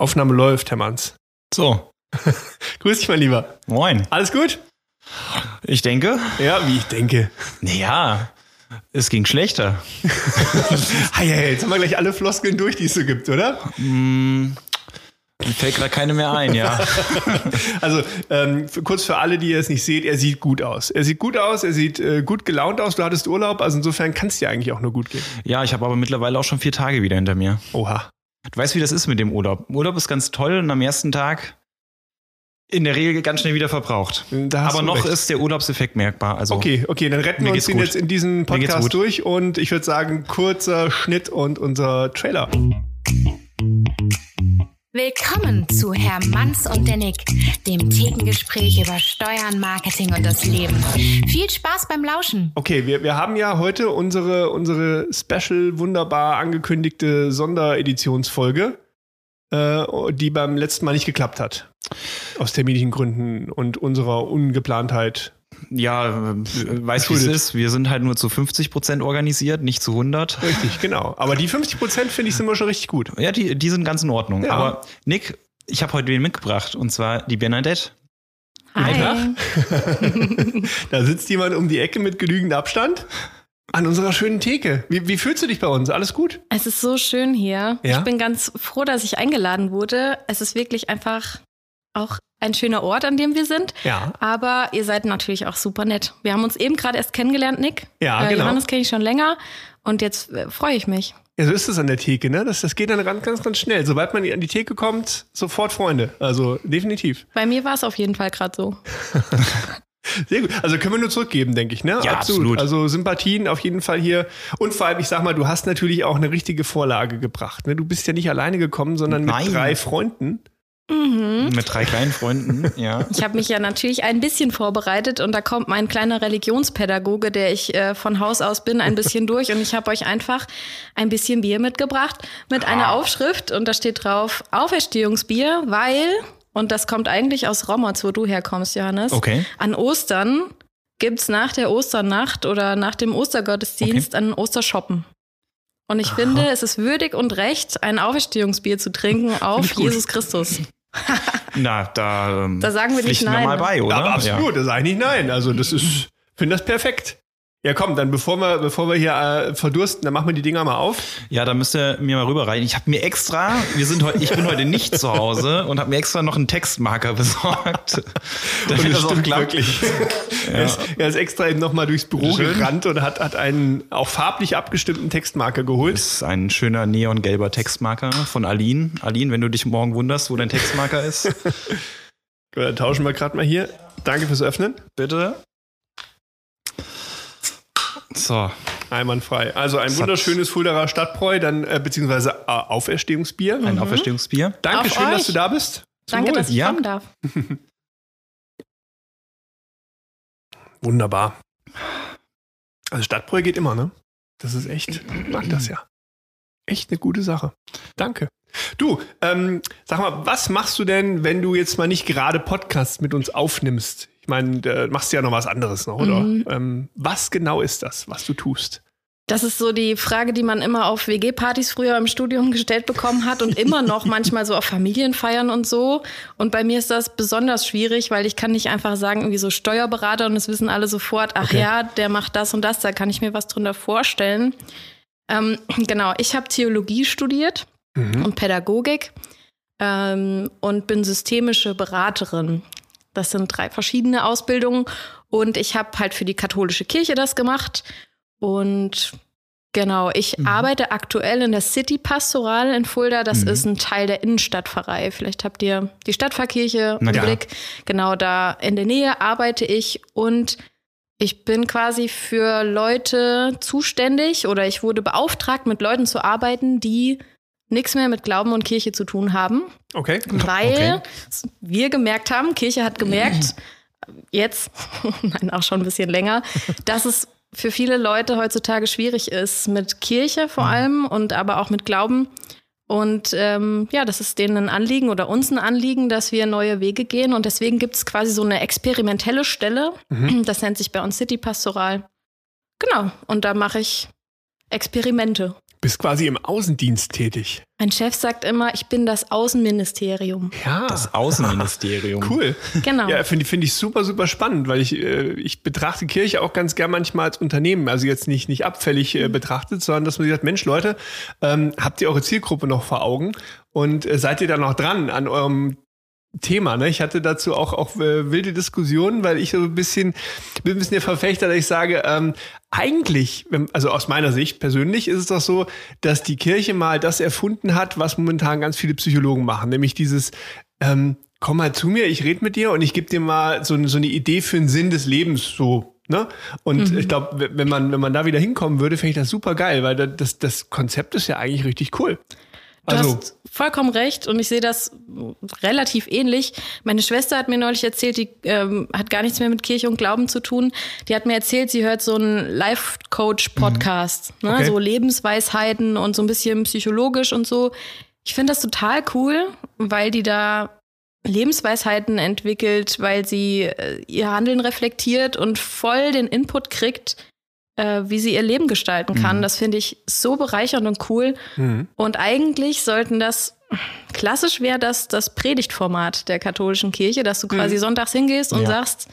Aufnahme läuft, Herr Manns. So. Grüß dich, mein Lieber. Moin. Alles gut? Ich denke. Ja, wie ich denke. Naja, es ging schlechter. hey, hey, jetzt haben wir gleich alle Floskeln durch, die es so gibt, oder? Mm, mir fällt gerade keine mehr ein, ja. also ähm, für, kurz für alle, die ihr es nicht seht, er sieht gut aus. Er sieht gut aus, er sieht äh, gut gelaunt aus. Du hattest Urlaub, also insofern kann es dir eigentlich auch nur gut gehen. Ja, ich habe aber mittlerweile auch schon vier Tage wieder hinter mir. Oha. Du weißt, wie das ist mit dem Urlaub. Urlaub ist ganz toll und am ersten Tag in der Regel ganz schnell wieder verbraucht. Aber noch recht. ist der Urlaubseffekt merkbar. Also okay, okay, dann retten wir uns den jetzt in diesem Podcast durch und ich würde sagen, kurzer Schnitt und unser Trailer. Willkommen zu Herr Manns und der Nick, dem Thekengespräch über Steuern, Marketing und das Leben. Viel Spaß beim Lauschen. Okay, wir, wir haben ja heute unsere, unsere special, wunderbar angekündigte Sondereditionsfolge, äh, die beim letzten Mal nicht geklappt hat. Aus terminlichen Gründen und unserer Ungeplantheit ja, weißt du, wie es ist? Wir sind halt nur zu 50 Prozent organisiert, nicht zu 100. Richtig, genau. Aber die 50 Prozent finde ich sind wir schon richtig gut. Ja, die, die sind ganz in Ordnung. Ja. Aber Nick, ich habe heute wen mitgebracht und zwar die Bernadette. Hi. da sitzt jemand um die Ecke mit genügend Abstand. An unserer schönen Theke. Wie, wie fühlst du dich bei uns? Alles gut? Es ist so schön hier. Ja? Ich bin ganz froh, dass ich eingeladen wurde. Es ist wirklich einfach auch ein schöner Ort, an dem wir sind. Ja. Aber ihr seid natürlich auch super nett. Wir haben uns eben gerade erst kennengelernt, Nick. Ja, äh, genau. Johannes kenne ich schon länger und jetzt äh, freue ich mich. Ja, so ist es an der Theke, ne? Das, das geht dann ganz, ganz, ganz schnell. Sobald man an die Theke kommt, sofort Freunde. Also definitiv. Bei mir war es auf jeden Fall gerade so. Sehr gut. Also können wir nur zurückgeben, denke ich, ne? Ja, absolut. absolut. Also Sympathien auf jeden Fall hier. Und vor allem, ich sag mal, du hast natürlich auch eine richtige Vorlage gebracht. Ne? Du bist ja nicht alleine gekommen, sondern mit Nein. drei Freunden. Mhm. Mit drei kleinen Freunden, ja. Ich habe mich ja natürlich ein bisschen vorbereitet und da kommt mein kleiner Religionspädagoge, der ich äh, von Haus aus bin, ein bisschen durch und ich habe euch einfach ein bisschen Bier mitgebracht mit einer Ah. Aufschrift und da steht drauf Auferstehungsbier, weil, und das kommt eigentlich aus Rommerz, wo du herkommst, Johannes, Okay. an Ostern gibt's nach der Osternacht oder nach dem Ostergottesdienst einen Ostershoppen. Und ich Aha. finde, es ist würdig und recht, ein Auferstehungsbier zu trinken auf. Jesus Christus. Na, da, ähm, Da sagen wir nicht nein, wir mal ne? bei, oder? Aber absolut, Ja. das ist eigentlich nein. Also das ist, finde das perfekt. Ja, komm, dann bevor wir, bevor wir hier äh, verdursten, dann machen wir die Dinger mal auf. ja, da müsst ihr mir mal rüberreichen. Ich habe mir extra, wir sind heute, ich bin heute nicht zu Hause und habe mir extra noch einen Textmarker besorgt. damit Und das auch klappt. wirklich. er, ist, er ist extra eben nochmal durchs Büro Schön. gerannt und hat, hat einen auch farblich abgestimmten Textmarker geholt. Das ist ein schöner neongelber Textmarker von Aline. Aline, wenn du dich morgen wunderst, wo dein Textmarker ist, Gut, Dann tauschen wir gerade mal hier. Danke fürs Öffnen. bitte. So, Einwandfrei. Also ein Das wunderschönes Fuldaer Stadtbräu, dann äh, beziehungsweise äh, Auferstehungsbier. ein Auferstehungsbier. Dankeschön, Auf dass euch. du da bist. Zum Danke, Wohl. dass ich Ja. kommen darf. Wunderbar. Also Stadtbräu geht immer, ne? Das ist echt, ich mag das ja. Echt eine gute Sache. Danke. Du, ähm, sag mal, was machst du denn, wenn du jetzt mal nicht gerade Podcasts mit uns aufnimmst? Ich meine, da machst du ja noch was anderes noch, oder? Mhm. Ähm, was genau ist das, was du tust? Das ist so die Frage, die man immer auf WG-Partys früher im Studium gestellt bekommen hat und immer noch manchmal so auf Familienfeiern und so. Und bei mir ist das besonders schwierig, weil ich kann nicht einfach sagen, irgendwie so Steuerberater und es wissen alle sofort, ach Okay. ja, der macht das und das, da kann ich mir was drunter vorstellen. Ähm, genau, ich habe Theologie studiert Mhm. und Pädagogik ähm, und bin systemische Beraterin. Das sind drei verschiedene Ausbildungen und ich habe halt für die katholische Kirche das gemacht und genau, ich Mhm. arbeite aktuell in der City Pastoral in Fulda. Das Mhm. ist ein Teil der Innenstadtpfarrei. Vielleicht habt ihr die Stadtpfarrkirche im. Blick. Genau, da in der Nähe arbeite ich und ich bin quasi für Leute zuständig oder ich wurde beauftragt, mit Leuten zu arbeiten, die nichts mehr mit Glauben und Kirche zu tun haben, Okay. weil wir gemerkt haben, Kirche hat gemerkt, jetzt, nein, auch schon ein bisschen länger, dass es für viele Leute heutzutage schwierig ist, mit Kirche vor allem und aber auch mit Glauben. Und ähm, ja, das ist denen ein Anliegen oder uns ein Anliegen, dass wir neue Wege gehen. Und deswegen gibt es quasi so eine experimentelle Stelle. Das nennt sich bei uns City Pastoral. Genau. Und da mache ich Experimente. Bist quasi im Außendienst tätig. Mein Chef sagt immer, ich bin das Außenministerium. Ja. Das Außenministerium. cool. Genau. Ja, finde find ich super, super spannend, weil ich, äh, ich betrachte Kirche auch ganz gern manchmal als Unternehmen. Also jetzt nicht, nicht abfällig äh, betrachtet, sondern dass man sagt, Mensch, Leute, ähm, habt ihr eure Zielgruppe noch vor Augen? Und äh, seid ihr da noch dran an eurem Thema. Ne? Ich hatte dazu auch, auch äh, wilde Diskussionen, weil ich so ein bisschen, bin ein bisschen der Verfechter, dass ich sage, ähm, eigentlich, also aus meiner Sicht persönlich, ist es doch so, dass die Kirche mal das erfunden hat, was momentan ganz viele Psychologen machen, nämlich dieses ähm, komm mal zu mir, ich rede mit dir und ich gebe dir mal so, so eine Idee für den Sinn des Lebens, so Ne? Und mhm. ich glaube, wenn man, wenn man da wieder hinkommen würde, fände ich das super geil, weil das, das Konzept ist ja eigentlich richtig cool. Du also, hast vollkommen recht und ich sehe das relativ ähnlich. Meine Schwester hat mir neulich erzählt, die ähm, hat gar nichts mehr mit Kirche und Glauben zu tun. Die hat mir erzählt, sie hört so einen Life-Coach-Podcast, mhm. ne? Okay. so Lebensweisheiten und so ein bisschen psychologisch und so. Ich finde das total cool, weil die da Lebensweisheiten entwickelt, weil sie äh, ihr Handeln reflektiert und voll den Input kriegt, äh, wie sie ihr Leben gestalten kann. Mhm. Das finde ich so bereichernd und cool. Mhm. Und eigentlich sollten das, klassisch wäre das das Predigtformat der katholischen Kirche, dass du mhm. quasi mhm. sonntags hingehst und ja. sagst,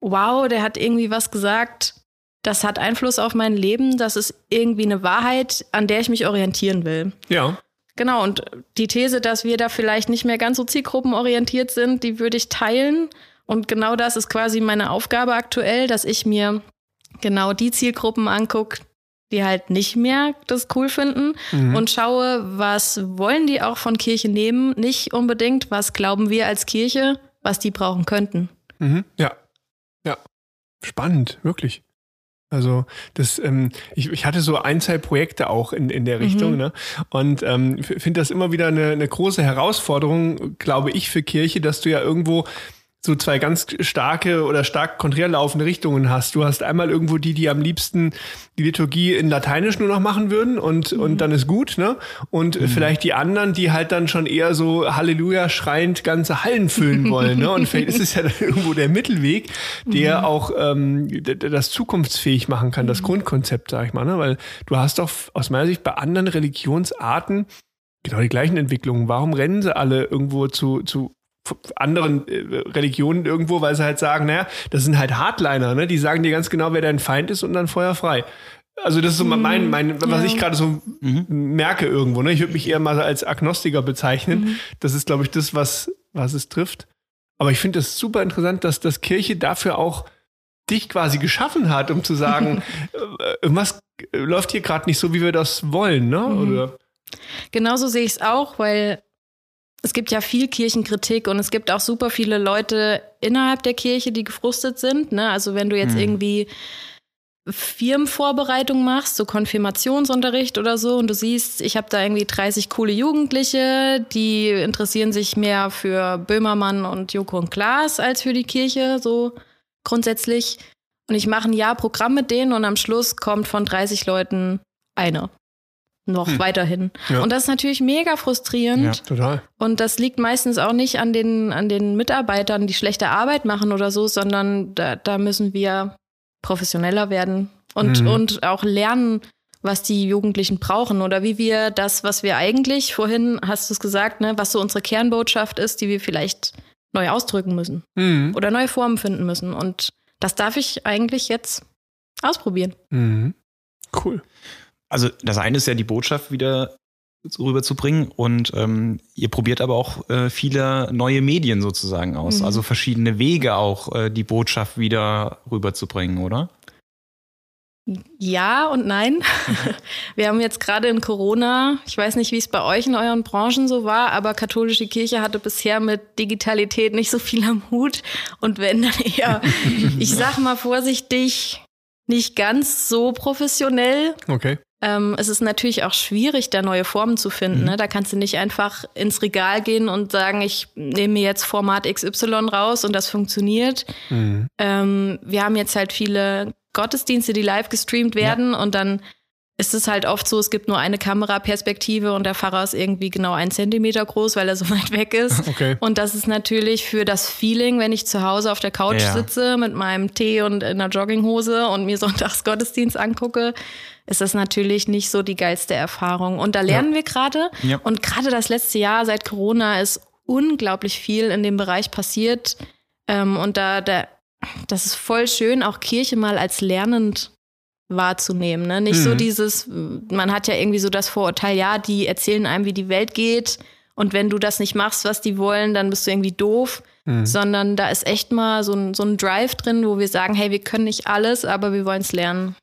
wow, der hat irgendwie was gesagt, das hat Einfluss auf mein Leben, das ist irgendwie eine Wahrheit, an der ich mich orientieren will. Ja. Genau, und die These, dass wir da vielleicht nicht mehr ganz so zielgruppenorientiert sind, die würde ich teilen. Und genau das ist quasi meine Aufgabe aktuell, dass ich mir genau die Zielgruppen angucke, die halt nicht mehr das cool finden mhm. und schaue, was wollen die auch von Kirche nehmen, nicht unbedingt, was glauben wir als Kirche, was die brauchen könnten. Mhm. Ja, ja, spannend, wirklich. Also das, ähm, ich, ich hatte so ein, zwei Projekte auch in, in der Richtung, mhm. ne? Und ähm, finde das immer wieder eine, eine große Herausforderung, glaube ich, für Kirche, dass du ja irgendwo so zwei ganz starke oder stark konträr laufende Richtungen hast. Du hast einmal irgendwo die, die am liebsten die Liturgie in Lateinisch nur noch machen würden und, mhm. und dann ist gut, ne? Und mhm. vielleicht die anderen, die halt dann schon eher so Halleluja schreiend ganze Hallen füllen wollen, ne? Und vielleicht ist es ja dann irgendwo der Mittelweg, der mhm. auch ähm, das zukunftsfähig machen kann, das mhm. Grundkonzept, sag ich mal, ne? Weil du hast doch aus meiner Sicht bei anderen Religionsarten genau die gleichen Entwicklungen. Warum rennen sie alle irgendwo zu, zu anderen äh, Religionen irgendwo, weil sie halt sagen, naja, das sind halt Hardliner, ne? Die sagen dir ganz genau, wer dein Feind ist und dann Feuer frei. Also das ist so mein, mhm. mein was ja. ich gerade so mhm. merke irgendwo. Ne? Ich würde mich eher mal als Agnostiker bezeichnen. Mhm. Das ist, glaube ich, das, was, was es trifft. Aber ich finde es super interessant, dass das Kirche dafür auch dich quasi geschaffen hat, um zu sagen, äh, irgendwas läuft hier gerade nicht so, wie wir das wollen, ne? Mhm. Oder? Genauso sehe ich es auch, weil es gibt ja viel Kirchenkritik und es gibt auch super viele Leute innerhalb der Kirche, die gefrustet sind. Ne? Also wenn du jetzt mhm. irgendwie Firmenvorbereitung machst, so Konfirmationsunterricht oder so, und du siehst, ich habe da irgendwie 30 coole Jugendliche, die interessieren sich mehr für Böhmermann und Joko und Klaas als für die Kirche, so grundsätzlich. Und ich mache ein Jahr Programm mit denen und am Schluss kommt von 30 Leuten eine noch hm. weiterhin. Ja. Und das ist natürlich mega frustrierend. Ja, total. Und das liegt meistens auch nicht an den, an den Mitarbeitern, die schlechte Arbeit machen oder so, sondern da, da müssen wir professioneller werden und, mhm. und auch lernen, was die Jugendlichen brauchen oder wie wir das, was wir eigentlich, vorhin hast du es gesagt, ne, was so unsere Kernbotschaft ist, die wir vielleicht neu ausdrücken müssen mhm. oder neue Formen finden müssen. Und das darf ich eigentlich jetzt ausprobieren. Mhm. Cool also das eine ist ja die Botschaft wieder rüberzubringen und ähm, ihr probiert aber auch äh, viele neue Medien sozusagen aus, mhm. also verschiedene Wege auch äh, die Botschaft wieder rüberzubringen, oder? Ja und nein. Wir haben jetzt gerade in Corona, ich weiß nicht, wie es bei euch in euren Branchen so war, aber katholische Kirche hatte bisher mit Digitalität nicht so viel am Hut und wenn dann eher, ich sag mal vorsichtig, nicht ganz so professionell. Okay. Ähm, es ist natürlich auch schwierig, da neue Formen zu finden. Mhm. Ne? Da kannst du nicht einfach ins Regal gehen und sagen, ich nehme mir jetzt Format XY raus und das funktioniert. Mhm. Ähm, wir haben jetzt halt viele Gottesdienste, die live gestreamt werden ja. und dann ist es halt oft so, es gibt nur eine Kameraperspektive und der Pfarrer ist irgendwie genau ein Zentimeter groß, weil er so weit weg ist. Okay. Und das ist natürlich für das Feeling, wenn ich zu Hause auf der Couch ja. sitze mit meinem Tee und in einer Jogginghose und mir sonntags Gottesdienst angucke, ist das natürlich nicht so die geilste Erfahrung. Und da lernen ja. wir gerade. Ja. Und gerade das letzte Jahr seit Corona ist unglaublich viel in dem Bereich passiert. Ähm, und da, da, das ist voll schön, auch Kirche mal als lernend wahrzunehmen. Ne? Nicht mhm. so dieses, man hat ja irgendwie so das Vorurteil, ja, die erzählen einem, wie die Welt geht. Und wenn du das nicht machst, was die wollen, dann bist du irgendwie doof. Mhm. Sondern da ist echt mal so ein, so ein Drive drin, wo wir sagen, hey, wir können nicht alles, aber wir wollen es lernen.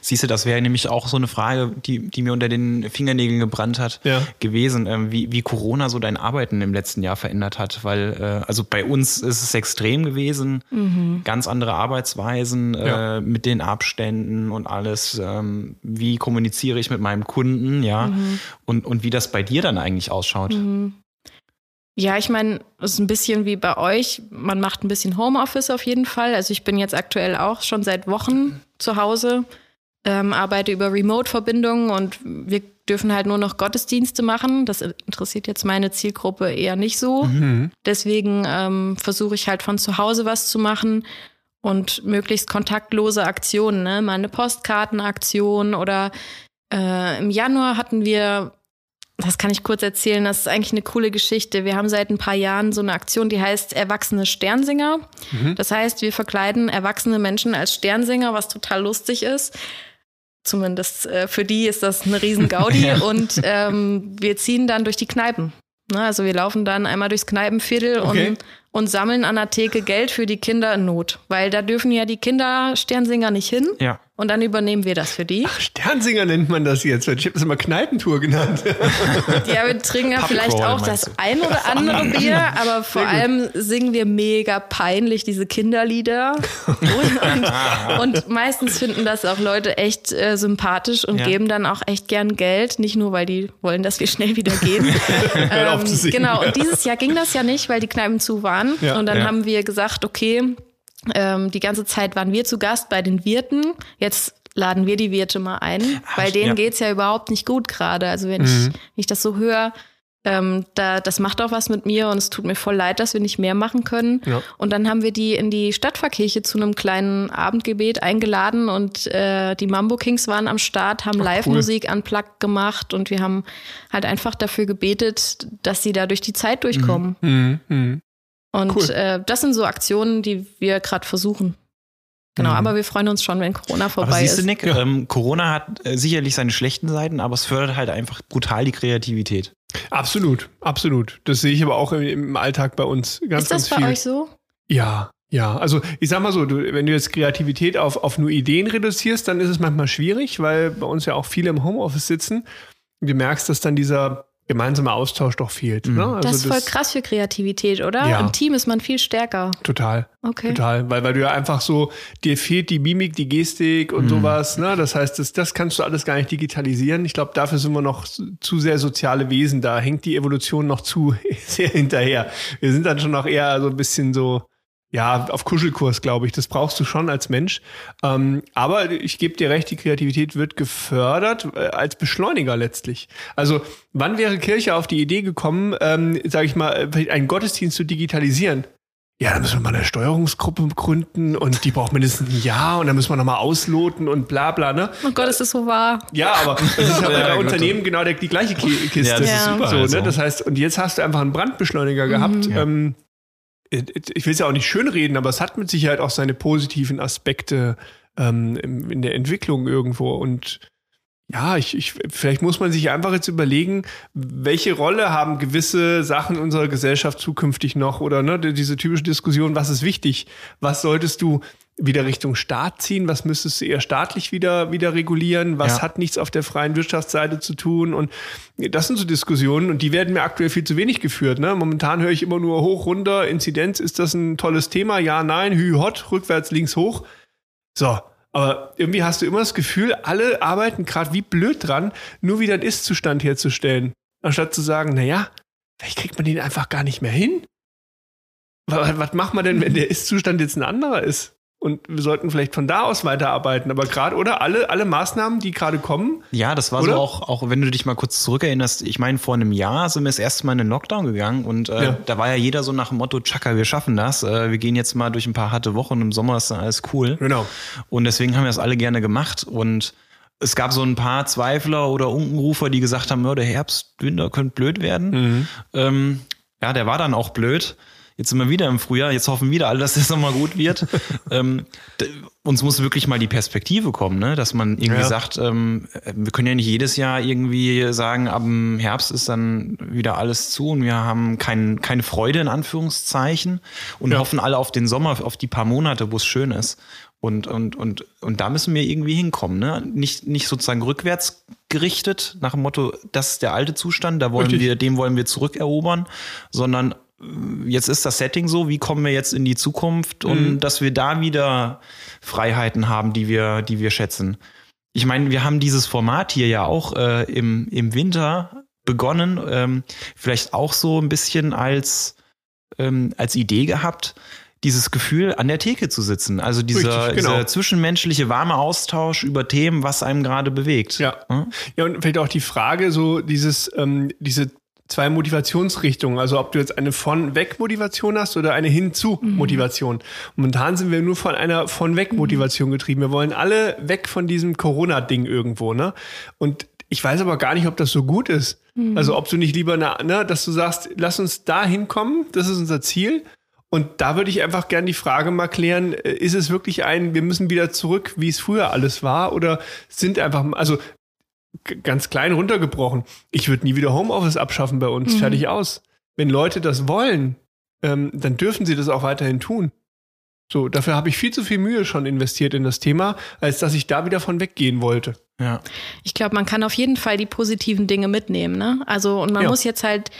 Siehst du, das wäre nämlich auch so eine Frage, die, die mir unter den Fingernägeln gebrannt hat, ja. gewesen, ähm, wie, wie Corona so dein Arbeiten im letzten Jahr verändert hat. Weil, äh, also bei uns ist es extrem gewesen, mhm. ganz andere Arbeitsweisen äh, ja. mit den Abständen und alles. Ähm, wie kommuniziere ich mit meinem Kunden, ja, mhm. und, und wie das bei dir dann eigentlich ausschaut. Mhm. Ja, ich meine, es ist ein bisschen wie bei euch. Man macht ein bisschen Homeoffice auf jeden Fall. Also ich bin jetzt aktuell auch schon seit Wochen zu Hause ähm, arbeite über Remote-Verbindungen und wir dürfen halt nur noch Gottesdienste machen. Das interessiert jetzt meine Zielgruppe eher nicht so. Mhm. Deswegen ähm, versuche ich halt von zu Hause was zu machen und möglichst kontaktlose Aktionen, ne? mal eine Postkartenaktion oder äh, im Januar hatten wir das kann ich kurz erzählen. Das ist eigentlich eine coole Geschichte. Wir haben seit ein paar Jahren so eine Aktion, die heißt Erwachsene Sternsinger. Mhm. Das heißt, wir verkleiden erwachsene Menschen als Sternsinger, was total lustig ist. Zumindest äh, für die ist das eine riesen Gaudi. ja. Und ähm, wir ziehen dann durch die Kneipen. Ne, also wir laufen dann einmal durchs Kneipenviertel okay. und, und sammeln an der Theke Geld für die Kinder in Not. Weil da dürfen ja die Kinder Sternsinger nicht hin. Ja. Und dann übernehmen wir das für die. Ach, Sternsinger nennt man das jetzt. Ich habe das immer Kneipentour genannt. Ja, wir trinken ja vielleicht auch das ein oder andere Bier, aber vor allem singen wir mega peinlich diese Kinderlieder. und, und, meistens finden das auch Leute echt äh, sympathisch und ja. geben dann auch echt gern Geld. Nicht nur, weil die wollen, dass wir schnell wieder gehen. ähm, genau, und dieses Jahr ging das ja nicht, weil die Kneipen zu waren. Ja, und dann ja. haben wir gesagt, okay, ähm, die ganze Zeit waren wir zu Gast bei den Wirten. Jetzt laden wir die Wirte mal ein, Ach, weil denen ja. geht's ja überhaupt nicht gut gerade. Also wenn, mhm. ich, wenn ich das so höre, ähm, da, das macht auch was mit mir und es tut mir voll leid, dass wir nicht mehr machen können. Ja. Und dann haben wir die in die Stadtpfarrkirche zu einem kleinen Abendgebet eingeladen und äh, die Mambo Kings waren am Start, haben Live-Musik cool. Plug gemacht und wir haben halt einfach dafür gebetet, dass sie da durch die Zeit durchkommen. Mhm. Mhm. Und cool. äh, das sind so Aktionen, die wir gerade versuchen. Genau, mhm. aber wir freuen uns schon, wenn Corona vorbei aber siehst du, Nick, ja. ähm, Corona hat äh, sicherlich seine schlechten Seiten, aber es fördert halt einfach brutal die Kreativität. Absolut, absolut. Das sehe ich aber auch im, im Alltag bei uns ganz, Ist das ganz bei euch so? Ja, ja, also ich sag mal so, du, wenn du jetzt Kreativität auf, auf nur Ideen reduzierst, dann ist es manchmal schwierig, weil bei uns ja auch viele im Homeoffice sitzen. Und du merkst, dass dann dieser gemeinsamer Austausch doch fehlt. Mhm. Ne? Also das ist voll das, krass für Kreativität, oder? Ja. Im Team ist man viel stärker. Total. Okay. Total. Weil, weil du ja einfach so, dir fehlt die Mimik, die Gestik und mhm. sowas. Ne? Das heißt, das, das kannst du alles gar nicht digitalisieren. Ich glaube, dafür sind wir noch zu sehr soziale Wesen. Da hängt die Evolution noch zu sehr hinterher. Wir sind dann schon noch eher so ein bisschen so, ja, auf Kuschelkurs, glaube ich. Das brauchst du schon als Mensch. Ähm, aber ich gebe dir recht, die Kreativität wird gefördert äh, als Beschleuniger letztlich. Also, wann wäre Kirche auf die Idee gekommen, ähm, sage ich mal, einen Gottesdienst zu digitalisieren? Ja, dann müssen wir mal eine Steuerungsgruppe gründen und die braucht mindestens ein Jahr und dann müssen wir nochmal ausloten und bla bla, ne? Oh Gott, ist das so wahr. Ja, aber das ist ja bei Unternehmen genau die, die gleiche Kiste. Ja, das ist super. So, ne? Das heißt, und jetzt hast du einfach einen Brandbeschleuniger mhm. gehabt. Ähm, ich will es ja auch nicht schönreden, aber es hat mit Sicherheit auch seine positiven Aspekte ähm, in der Entwicklung irgendwo. Und ja, ich, ich, vielleicht muss man sich einfach jetzt überlegen, welche Rolle haben gewisse Sachen unserer Gesellschaft zukünftig noch oder ne, diese typische Diskussion, was ist wichtig? Was solltest du wieder Richtung Staat ziehen? Was müsstest du eher staatlich wieder, wieder regulieren? Was ja. hat nichts auf der freien Wirtschaftsseite zu tun? Und das sind so Diskussionen und die werden mir aktuell viel zu wenig geführt. Ne? Momentan höre ich immer nur hoch, runter, Inzidenz, ist das ein tolles Thema? Ja, nein, hü, hot, rückwärts, links, hoch. So. Aber irgendwie hast du immer das Gefühl, alle arbeiten gerade wie blöd dran, nur wieder einen Ist-Zustand herzustellen. Anstatt zu sagen, naja, vielleicht kriegt man den einfach gar nicht mehr hin. Was, was macht man denn, wenn der Ist-Zustand jetzt ein anderer ist? Und wir sollten vielleicht von da aus weiterarbeiten. Aber gerade, oder? Alle, alle Maßnahmen, die gerade kommen. Ja, das war oder? so auch, auch wenn du dich mal kurz zurückerinnerst, ich meine, vor einem Jahr sind wir das erste Mal in den Lockdown gegangen und äh, ja. da war ja jeder so nach dem Motto, Chaka, wir schaffen das. Äh, wir gehen jetzt mal durch ein paar harte Wochen im Sommer ist dann alles cool. Genau. Und deswegen haben wir das alle gerne gemacht und es gab so ein paar Zweifler oder Unkenrufer, die gesagt haben, ja, der Herbst, Winter könnte blöd werden. Mhm. Ähm, ja, der war dann auch blöd. Jetzt sind wir wieder im Frühjahr, jetzt hoffen wieder alle, dass es nochmal gut wird. ähm, uns muss wirklich mal die Perspektive kommen, ne? dass man irgendwie Ja. sagt, ähm, wir können ja nicht jedes Jahr irgendwie sagen, ab dem Herbst ist dann wieder alles zu und wir haben kein, keine Freude in Anführungszeichen und Ja. hoffen alle auf den Sommer, auf die paar Monate, wo es schön ist. Und, und, und, und da müssen wir irgendwie hinkommen. Ne? Nicht, nicht sozusagen rückwärts gerichtet, nach dem Motto, das ist der alte Zustand, da wollen Richtig. wir, dem wollen wir zurückerobern, sondern jetzt ist das Setting so, wie kommen wir jetzt in die Zukunft und dass wir da wieder Freiheiten haben, die wir, die wir schätzen. Ich meine, wir haben dieses Format hier ja auch äh, im, im Winter begonnen, ähm, vielleicht auch so ein bisschen als, ähm, als Idee gehabt, dieses Gefühl, an der Theke zu sitzen. Also dieser, Richtig, genau. dieser zwischenmenschliche warme Austausch über Themen, was einem gerade bewegt. Ja. Hm? Ja, und vielleicht auch die Frage, so dieses, ähm, diese zwei Motivationsrichtungen, also ob du jetzt eine von weg Motivation hast oder eine hin zu Motivation. Momentan sind wir nur von einer von weg Motivation getrieben. Wir wollen alle weg von diesem Corona-Ding irgendwo, ne? Und ich weiß aber gar nicht, ob das so gut ist. Also ob du nicht lieber, na, ne, dass du sagst, lass uns da hinkommen, das ist unser Ziel. Und da würde ich einfach gerne die Frage mal klären, äh, ist es wirklich ein, wir müssen wieder zurück, wie es früher alles war, oder sind einfach, also ganz klein runtergebrochen, ich würde nie wieder Homeoffice abschaffen bei uns, fertig aus. Wenn Leute das wollen, ähm, dann dürfen sie das auch weiterhin tun. So, dafür habe ich viel zu viel Mühe schon investiert in das Thema, als dass ich da wieder von weggehen wollte. Ja. Ich glaube, man kann auf jeden Fall die positiven Dinge mitnehmen. Ne? Also, und man Ja. muss jetzt halt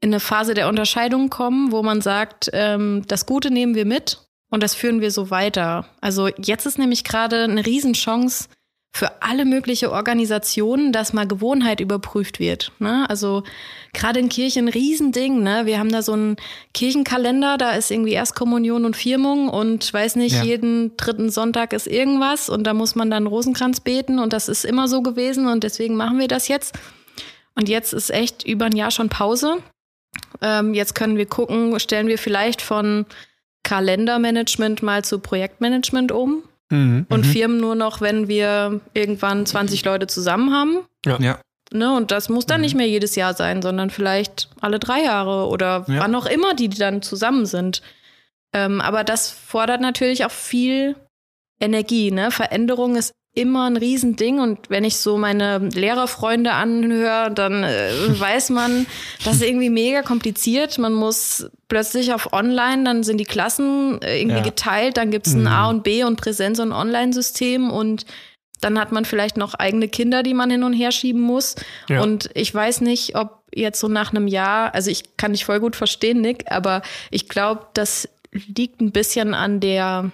in eine Phase der Unterscheidung kommen, wo man sagt, ähm, das Gute nehmen wir mit und das führen wir so weiter. Also jetzt ist nämlich gerade eine Riesenchance für alle mögliche Organisationen, dass mal Gewohnheit überprüft wird. Ne? Also gerade in Kirchen ein Riesending. Ne? Wir haben da so einen Kirchenkalender, da ist irgendwie Erstkommunion und Firmung und weiß nicht, Ja. jeden dritten Sonntag ist irgendwas und da muss man dann Rosenkranz beten und das ist immer so gewesen und deswegen machen wir das jetzt. Und jetzt ist echt über ein Jahr schon Pause. Ähm, jetzt können wir gucken, stellen wir vielleicht von Kalendermanagement mal zu Projektmanagement um und Firmen nur noch, wenn wir irgendwann 20 Leute zusammen haben. ja. Ne, und das muss dann nicht mehr jedes Jahr sein, sondern vielleicht alle drei Jahre oder Ja. wann auch immer die dann zusammen sind. Ähm, aber das fordert natürlich auch viel Energie. Ne? Veränderung ist immer ein Riesending und wenn ich so meine Lehrerfreunde anhöre, dann äh, weiß man, das ist irgendwie mega kompliziert. Man muss plötzlich auf Online, dann sind die Klassen äh, irgendwie Ja. geteilt, dann gibt es ein A und B und Präsenz- und Online-System und dann hat man vielleicht noch eigene Kinder, die man hin und her schieben muss. Ja. Und ich weiß nicht, ob jetzt so nach einem Jahr, also ich kann dich voll gut verstehen, Nick, aber ich glaube, das liegt ein bisschen an der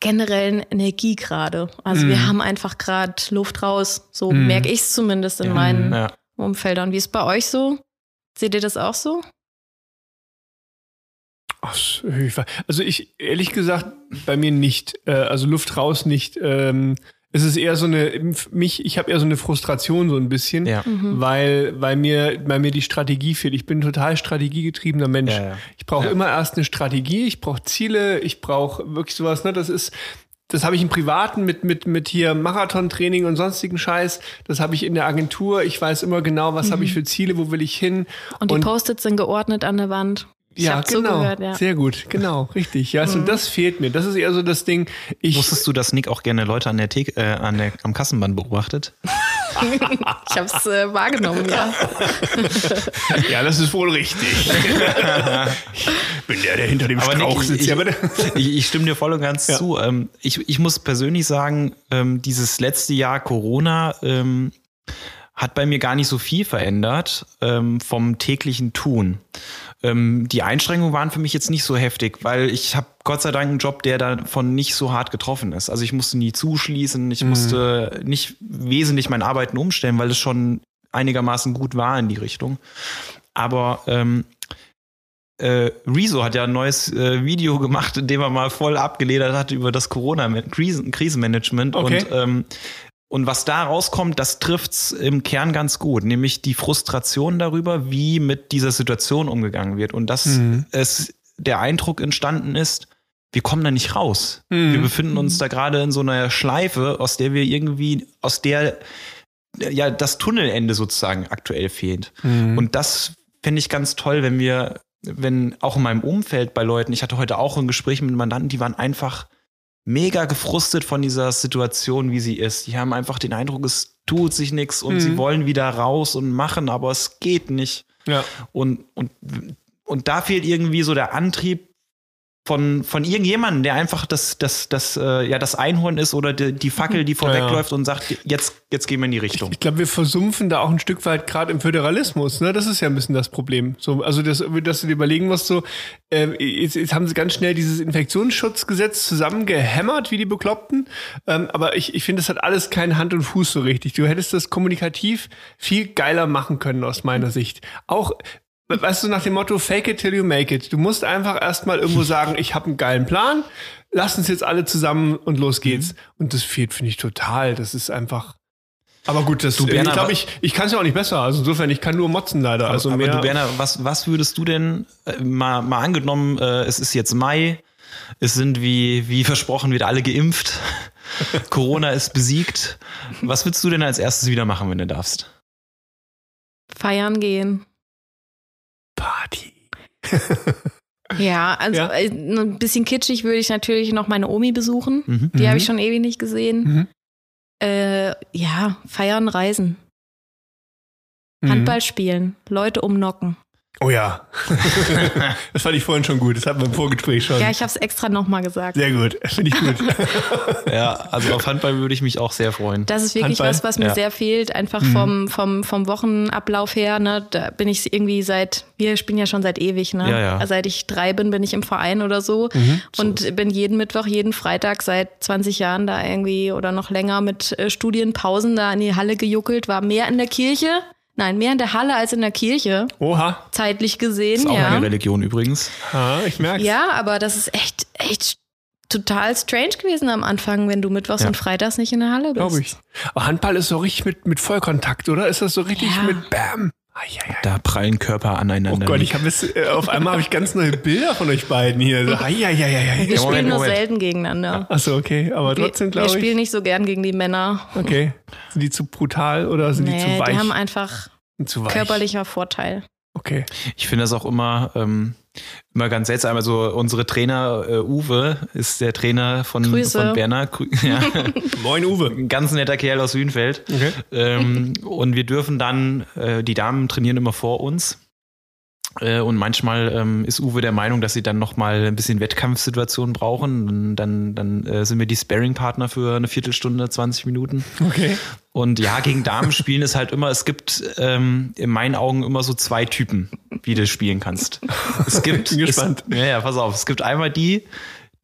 generellen Energie gerade. Also wir haben einfach gerade Luft raus. So Mhm. merke ich es zumindest in meinen ja. Umfeldern. Wie ist es bei euch so? Seht ihr das auch so? Also ich, ehrlich gesagt, bei mir nicht. Äh, also Luft raus nicht. Ähm, es ist eher so eine, mich, ich habe eher so eine Frustration so ein bisschen, Ja. weil, weil mir, weil mir die Strategie fehlt. Ich bin ein total strategiegetriebener Mensch. Ja, ja. Ich brauche Ja. immer erst eine Strategie, ich brauche Ziele, ich brauche wirklich sowas, ne? Das ist, das habe ich im Privaten mit, mit, mit hier Marathontraining und sonstigen Scheiß. Das habe ich in der Agentur. Ich weiß immer genau, was habe ich für Ziele, wo will ich hin. Und die Post-its sind geordnet an der Wand. Ich ja, genau. zugehört, ja. Sehr gut, genau, richtig. Ja, also das fehlt mir. Das ist eher so das Ding. Ich, Wusstest du, dass Nick auch gerne Leute an der Theke, äh, an der, am Kassenband beobachtet? Ich habe es äh, wahrgenommen, ja. ja, das ist wohl richtig. ich bin der, der hinter dem Aber Strauch Nick, sitzt. ich, ja, ich, ich stimme dir voll und ganz Ja. zu. Ähm, ich, ich muss persönlich sagen, ähm, dieses letzte Jahr Corona ähm, hat bei mir gar nicht so viel verändert ähm, vom täglichen Tun. Ähm, die Einschränkungen waren für mich jetzt nicht so heftig, weil ich habe Gott sei Dank einen Job, der davon nicht so hart getroffen ist. Also ich musste nie zuschließen, ich musste nicht wesentlich mein Arbeiten umstellen, weil es schon einigermaßen gut war in die Richtung. Aber ähm, äh, Rezo hat ja ein neues äh, Video gemacht, in dem er mal voll abgeledert hat über das Corona-Krisenmanagement. Okay. Und, ähm, und was da rauskommt, das trifft's im Kern ganz gut, nämlich die Frustration darüber, wie mit dieser Situation umgegangen wird. Und dass Mhm. es der Eindruck entstanden ist, wir kommen da nicht raus. Mhm. Wir befinden uns da gerade in so einer Schleife, aus der wir irgendwie, aus der ja das Tunnelende sozusagen aktuell fehlt. Mhm. Und das fände ich ganz toll, wenn wir, wenn auch in meinem Umfeld bei Leuten, ich hatte heute auch ein Gespräch mit Mandanten, die waren einfach mega gefrustet von dieser Situation, wie sie ist. Die haben einfach den Eindruck, es tut sich nichts und Mhm. sie wollen wieder raus und machen, aber es geht nicht. ja. Und, und, und da fehlt irgendwie so der Antrieb von, von irgendjemandem, der einfach das, das, das, äh, ja, das Einhorn ist oder die, die Fackel, die vorwegläuft und sagt, jetzt, jetzt gehen wir in die Richtung. Ich glaube, wir versumpfen da auch ein Stück weit gerade im Föderalismus. Ne? Das ist ja ein bisschen das Problem. So, also, das, dass du dir überlegen musst, so, äh, jetzt, jetzt haben sie ganz schnell dieses Infektionsschutzgesetz zusammengehämmert, wie die Bekloppten. Ähm, aber ich, ich finde, das hat alles keinen Hand und Fuß so richtig. Du hättest das kommunikativ viel geiler machen können, aus meiner Sicht. Auch weißt du, nach dem Motto, fake it till you make it. Du musst einfach erstmal irgendwo sagen, ich habe einen geilen Plan, lass uns jetzt alle zusammen und los geht's. Und das fehlt, finde ich, total. Das ist einfach. Aber gut, das, Du, ich Berner, glaube, ich, ich kann es ja auch nicht besser. Also insofern, ich kann nur motzen leider. Also aber du, Berner, was, was würdest du denn, äh, mal, mal angenommen, äh, es ist jetzt Mai, es sind wie, wie versprochen wieder alle geimpft, Corona ist besiegt. Was würdest du denn als erstes wieder machen, wenn du darfst? Feiern gehen. Party. Ja, also Ja. äh, ein bisschen kitschig würde ich natürlich noch meine Omi besuchen. Mhm. Die Mhm. habe ich schon ewig nicht gesehen. Mhm. Äh, ja, feiern, reisen, Mhm. Handball spielen, Leute umnocken. Oh ja. das fand ich vorhin schon gut. Das hatten wir im Vorgespräch schon. Ja, ich habe es extra nochmal gesagt. Sehr gut. Finde ich gut. Ja, also auf Handball würde ich mich auch sehr freuen. Das ist wirklich Handball? was, was mir Ja. sehr fehlt, einfach Mhm. vom, vom, vom Wochenablauf her. Ne? Da bin ich irgendwie seit, wir spielen ja schon seit ewig, ne? Ja, ja. Seit ich drei bin, bin ich im Verein oder so Mhm. und bin jeden Mittwoch, jeden Freitag seit 20 Jahren da irgendwie oder noch länger mit äh, Studienpausen da in die Halle gejuckelt, war mehr in der Kirche. Nein, mehr in der Halle als in der Kirche, Oha. zeitlich gesehen. ist auch ja. eine Religion übrigens. Ah, ich merke Ja, aber das ist echt, echt total strange gewesen am Anfang, wenn du mittwochs Ja. und freitags nicht in der Halle bist. Glaube ich. Aber Handball ist so richtig mit, mit Vollkontakt, oder? Ist das so richtig Ja. mit Bam? Da prallen Körper Oh aneinander. Gott, ich habe jetzt, äh, auf einmal habe ich ganz neue Bilder von euch beiden hier. So, eieiei. Wir Ja, spielen Moment, nur Moment. selten gegeneinander. Achso, okay. Aber trotzdem wir, wir glaube ich. spielen nicht so gern gegen die Männer. Okay. Sind die zu brutal oder sind die Nee, zu weich? die haben einfach zu weich. körperlicher Vorteil. Okay. Ich finde das auch immer, ähm, immer ganz seltsam. Also unsere Trainer äh, Uwe ist der Trainer von, Grüße. von Berner. Grü- Ja, Moin, Uwe. ein ganz netter Kerl aus Hühnfeld. Okay. Ähm, und wir dürfen dann, äh, die Damen trainieren immer vor uns. Äh, und manchmal ähm, ist Uwe der Meinung, dass sie dann nochmal ein bisschen Wettkampfsituation brauchen. Und dann, dann äh, sind wir die Sparring-Partner für eine Viertelstunde, 20 Minuten. Okay. Und ja, gegen Damen spielen ist halt immer, es gibt ähm, in meinen Augen immer so zwei Typen, wie du spielen kannst. Es gibt, Bin gespannt. Es, ja, ja, pass auf, es gibt einmal die,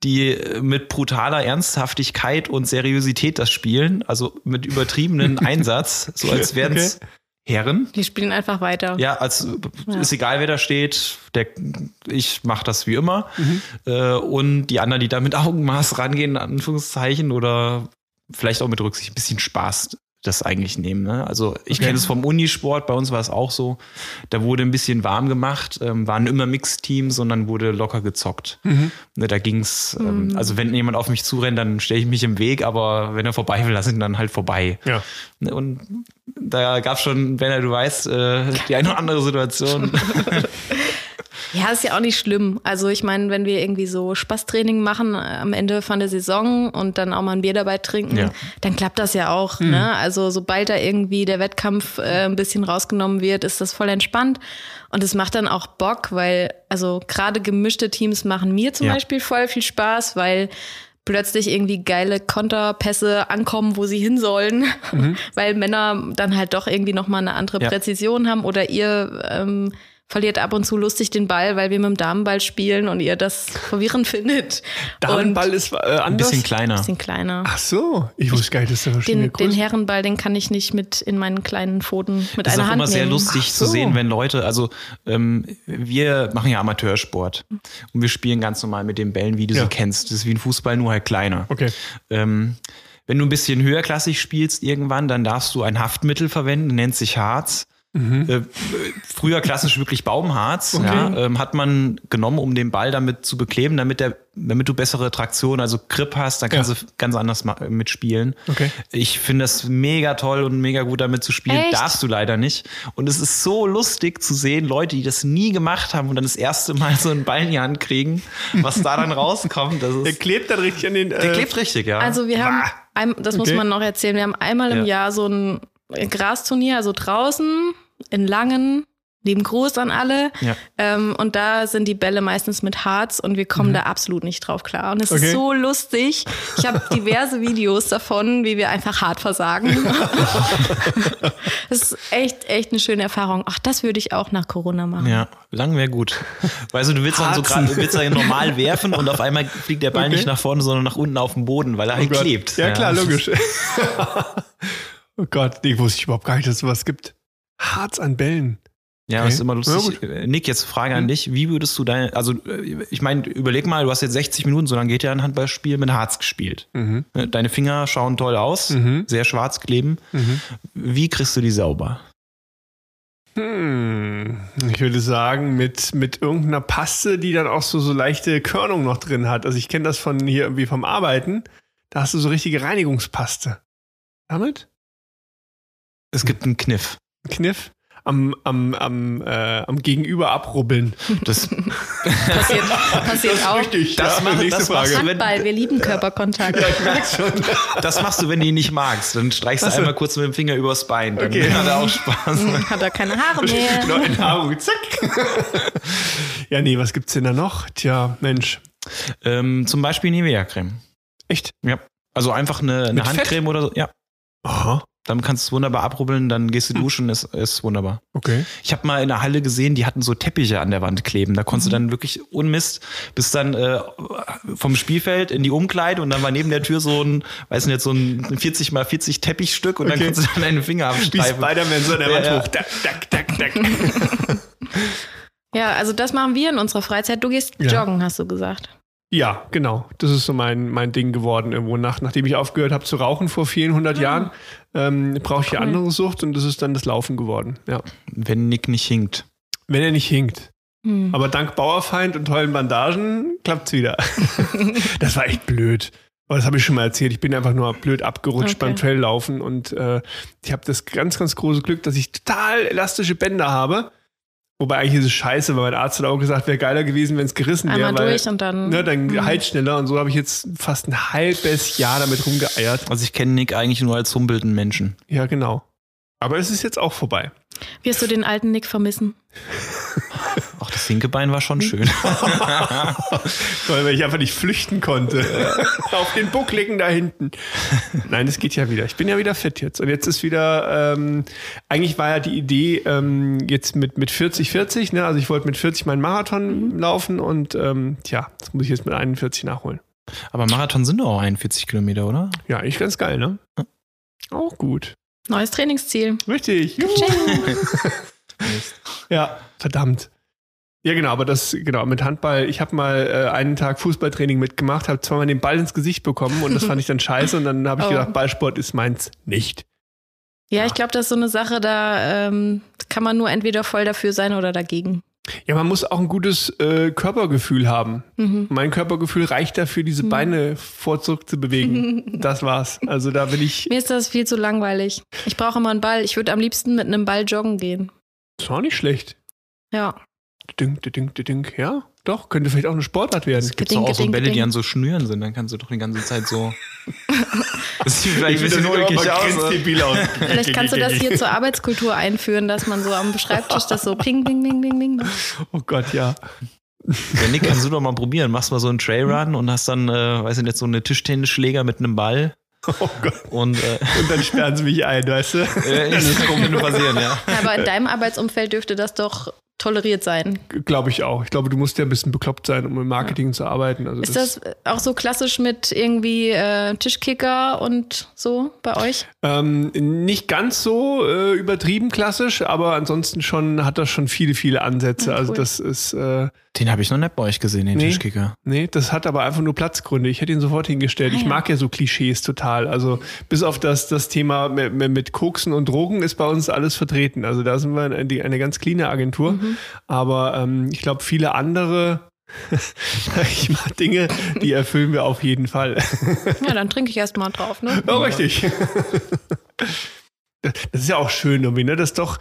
die mit brutaler Ernsthaftigkeit und Seriosität das spielen, also mit übertriebenen Einsatz, so als wären es Herren. Die spielen einfach weiter. Ja, als ist egal, wer da steht. Der, ich mache das wie immer. Äh, und die anderen, die da mit Augenmaß rangehen, in Anführungszeichen, oder vielleicht auch mit Rücksicht ein bisschen Spaß das eigentlich nehmen. Ne? Also ich Okay. kenne es vom Unisport, bei uns war es auch so. Da wurde ein bisschen warm gemacht, ähm, waren immer Mixteams und dann wurde locker gezockt. Mhm. Ne, da ging's, ähm, also wenn jemand auf mich zurennt, dann stelle ich mich im Weg, aber wenn er vorbei will, lass ihn dann halt vorbei. Ja. Ne, Und da gab es schon, Benner, du weißt, äh, die eine oder andere Situation. Ja, ist ja auch nicht schlimm. Also ich meine, wenn wir irgendwie so Spaßtraining machen äh, am Ende von der Saison und dann auch mal ein Bier dabei trinken, Ja. dann klappt das ja auch. Ne? Also sobald da irgendwie der Wettkampf äh, ein bisschen rausgenommen wird, ist das voll entspannt. Und es macht dann auch Bock, weil, also gerade gemischte Teams machen mir zum Ja. Beispiel voll viel Spaß, weil plötzlich irgendwie geile Konterpässe ankommen, wo sie hin sollen, weil Männer dann halt doch irgendwie nochmal eine andere Ja. Präzision haben oder ihr ähm, verliert ab und zu lustig den Ball, weil wir mit dem Damenball spielen und ihr das verwirrend findet. Damenball und ist äh, Ein anders. bisschen kleiner. bisschen kleiner. Ach so. Ich wusste gar nicht, dass da verschiedene Den, den Herrenball, den kann ich nicht mit in meinen kleinen Pfoten mit Das ist einer auch Hand immer sehr nehmen. lustig Ach zu so. sehen, wenn Leute, also ähm, wir machen ja Amateursport und wir spielen ganz normal mit den Bällen, wie du Ja. sie kennst. Das ist wie ein Fußball, nur halt kleiner. Okay. Ähm, wenn du ein bisschen höherklassig spielst irgendwann, dann darfst du ein Haftmittel verwenden, nennt sich Harz. Äh, früher klassisch wirklich Baumharz, Okay. ja, ähm, hat man genommen, um den Ball damit zu bekleben, damit der, damit du bessere Traktion, also Grip hast, dann kannst Ja. du ganz anders ma- mitspielen. Okay. Ich finde das mega toll und mega gut damit zu spielen. Echt? Darfst du leider nicht. Und es ist so lustig zu sehen, Leute, die das nie gemacht haben und dann das erste Mal so einen Ball in die Hand kriegen, was da dann rauskommt. Das Der ist, klebt dann richtig an den. der äh, klebt richtig, ja. Also wir haben, ein, das muss Okay. man noch erzählen, wir haben einmal im Ja. Jahr so ein Grasturnier, also draußen in Langen, lieben Gruß an alle. Ja. Ähm, und da sind die Bälle meistens mit Harz und wir kommen da absolut nicht drauf klar. Und es Okay. ist so lustig. Ich habe diverse Videos davon, wie wir einfach hart versagen. das ist echt, echt eine schöne Erfahrung. Ach, das würde ich auch nach Corona machen. Ja, lang wäre gut. Weißt du, du willst dann so Harzen. gerade, du willst dann normal werfen und auf einmal fliegt der Ball Okay. nicht nach vorne, sondern nach unten auf den Boden, weil er halt Gott. klebt. Ja, klar, das ist- logisch. oh Gott, nee, wusste ich überhaupt gar nicht, dass es sowas gibt. Harz an Bällen. Ja, Okay. das ist immer lustig. Ja, Äh, Nick, jetzt Frage Hm. an dich. Wie würdest du deine, also äh, ich meine, überleg mal, du hast jetzt 60 Minuten, so lange geht ja ein Handballspiel mit Harz gespielt. Mhm. Äh, Deine Finger schauen toll aus, Mhm. sehr schwarz kleben. Mhm. Wie kriegst du die sauber? Hm, ich würde sagen, mit, mit irgendeiner Paste, die dann auch so, so leichte Körnung noch drin hat. Also ich kenne das von hier irgendwie vom Arbeiten. Da hast du so richtige Reinigungspaste. Damit? Es gibt einen Kniff. Kniff? Am, am, am, äh, am Gegenüber abrubbeln. Das, Passiert, passiert auch. Richtig. Das ja, macht- nächste das Frage. Handball, wir lieben Körperkontakt. Ja, ich merk's schon. das machst du, wenn du ihn nicht magst. Dann streichst du einmal kurz mit dem Finger übers Bein. Dann Okay. hat er auch Spaß. Hm, Hat er keine Haare Genau, mehr. in Nahrung, zack. ja, nee, was gibt's denn da noch? Tja, Mensch. Ähm, zum Beispiel Nivea-Creme. Echt? Ja. Also einfach eine, eine Handcreme oder so. Ja. Aha. Dann kannst du es wunderbar abrubbeln, dann gehst du duschen, ist, ist wunderbar. Okay. Ich habe mal in der Halle gesehen, die hatten so Teppiche an der Wand kleben. Da konntest du dann wirklich unmist bis dann äh, vom Spielfeld in die Umkleide und dann war neben der Tür so ein, weiß nicht, so ein 40 mal 40 Teppichstück und dann Okay. konntest du dann deine Finger Wie abstreifen. Spider-Man so an der Ja, Wand ja. hoch. Dack, dack, dack, dack. Ja, also das machen wir in unserer Freizeit. Du gehst Ja. joggen, hast du gesagt. Ja, genau. Das ist so mein, mein Ding geworden irgendwo. Nach, nachdem ich aufgehört habe zu rauchen vor vielen hundert Jahren, ähm, brauche ich Cool. andere Sucht und das ist dann das Laufen geworden. Ja. Wenn Nick nicht hinkt. Wenn er nicht hinkt. Hm. Aber dank Bauerfeind und tollen Bandagen klappt's wieder. das war echt blöd. Aber das habe ich schon mal erzählt. Ich bin einfach nur blöd abgerutscht Okay. beim Traillaufen und äh, ich habe das ganz, ganz große Glück, dass ich total elastische Bänder habe. Wobei eigentlich ist es scheiße, weil mein Arzt hat auch gesagt, wäre geiler gewesen, wenn es gerissen wäre. Einmal weil, durch und dann. Ne, dann Mhm. halt schneller und so habe ich jetzt fast ein halbes Jahr damit rumgeeiert. Also ich kenne Nick eigentlich nur als humpelnden Menschen. Ja, genau. Aber es ist jetzt auch vorbei. Wirst du den alten Nick vermissen? Auch das linke Bein war schon schön. Weil ich einfach nicht flüchten konnte. Auf den Buckligen da hinten. Nein, es geht ja wieder. Ich bin ja wieder fit jetzt. Und jetzt ist wieder, ähm, eigentlich war ja die Idee, ähm, jetzt mit, mit 40, 40, ne? Also ich wollte mit 40 meinen Marathon laufen und ähm, tja, das muss ich jetzt mit 41 nachholen. Aber Marathon sind doch auch 41 Kilometer, oder? Ja, eigentlich ganz geil, ne? Auch gut. Neues Trainingsziel. Richtig. Ja, verdammt. Ja, genau, aber das, genau, mit Handball, ich habe mal äh, einen Tag Fußballtraining mitgemacht, habe zweimal den Ball ins Gesicht bekommen und das fand ich dann scheiße und dann habe ich Oh. gedacht, Ballsport ist meins nicht. Ja, ich glaube, das ist so eine Sache, da ähm, kann man nur entweder voll dafür sein oder dagegen. Ja, man muss auch ein gutes äh, Körpergefühl haben. Mhm. Mein Körpergefühl reicht dafür, diese Beine vor zurück zu bewegen. das war's. Also da will ich. Mir ist das viel zu langweilig. Ich brauche immer einen Ball. Ich würde am liebsten mit einem Ball joggen gehen. Das war nicht schlecht. Ja. Ding, ding, ding, ja, doch, könnte vielleicht auch eine Sportart werden. Es gibt doch auch so Bälle, die an so Schnüren sind. Dann kannst du doch die ganze Zeit so. Das sieht vielleicht ein bisschen das ulkig aus. ne? aus. Vielleicht kannst du das hier zur Arbeitskultur einführen, dass man so am Schreibtisch das so ping, ping, ping, ping, ping. Oh Gott, ja. Ja, Nick, kannst du doch mal probieren. Machst mal so einen Trailrun und hast dann, äh, weiß ich nicht, so eine Tischtennisschläger mit einem Ball. Oh Gott. Und äh, Und dann sperren sie mich ein, weißt du? äh, das kann passieren, ja. Aber in deinem Arbeitsumfeld dürfte das doch toleriert sein. Glaube ich auch. Ich glaube, du musst ja ein bisschen bekloppt sein, um im Marketing ja. zu arbeiten. Also ist das, das, auch so klassisch mit irgendwie äh, Tischkicker und so bei euch? Ähm, nicht ganz so äh, übertrieben klassisch, aber ansonsten schon hat das schon viele, viele Ansätze. Ja, also cool. Also das ist. Äh, den habe ich noch nicht bei euch gesehen, den nee, Tischkicker. Nee, das hat aber einfach nur Platzgründe. Ich hätte ihn sofort hingestellt. Ah, ich ja. mag ja so Klischees total. Also bis auf das, das Thema mit, mit Koksen und Drogen ist bei uns alles vertreten. Also da sind wir eine, eine ganz cleane Agentur. Mhm. Aber ähm, ich glaube, viele andere ich mache Dinge, die erfüllen wir auf jeden Fall. ja, dann trinke ich erstmal drauf, ne? Ja, richtig. Das ist ja auch schön, irgendwie, ne? Dass doch,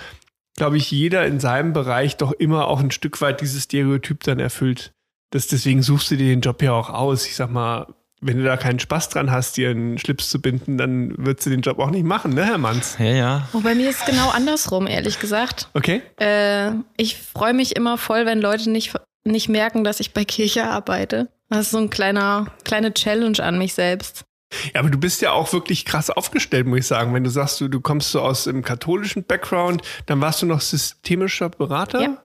glaube ich, jeder in seinem Bereich doch immer auch ein Stück weit dieses Stereotyp dann erfüllt. Das, deswegen suchst du dir den Job ja auch aus. Ich sag mal, wenn du da keinen Spaß dran hast, dir einen Schlips zu binden, dann würdest du den Job auch nicht machen, ne, Herr Manns? Ja, ja. Oh, bei mir ist es genau andersrum, ehrlich gesagt. Okay. Äh, ich freue mich immer voll, wenn Leute nicht, nicht merken, dass ich bei Kirche arbeite. Das ist so ein kleiner, kleine Challenge an mich selbst. Ja, aber du bist ja auch wirklich krass aufgestellt, muss ich sagen. Wenn du sagst, du, du kommst so aus dem katholischen Background, dann warst du noch systemischer Berater. Ja.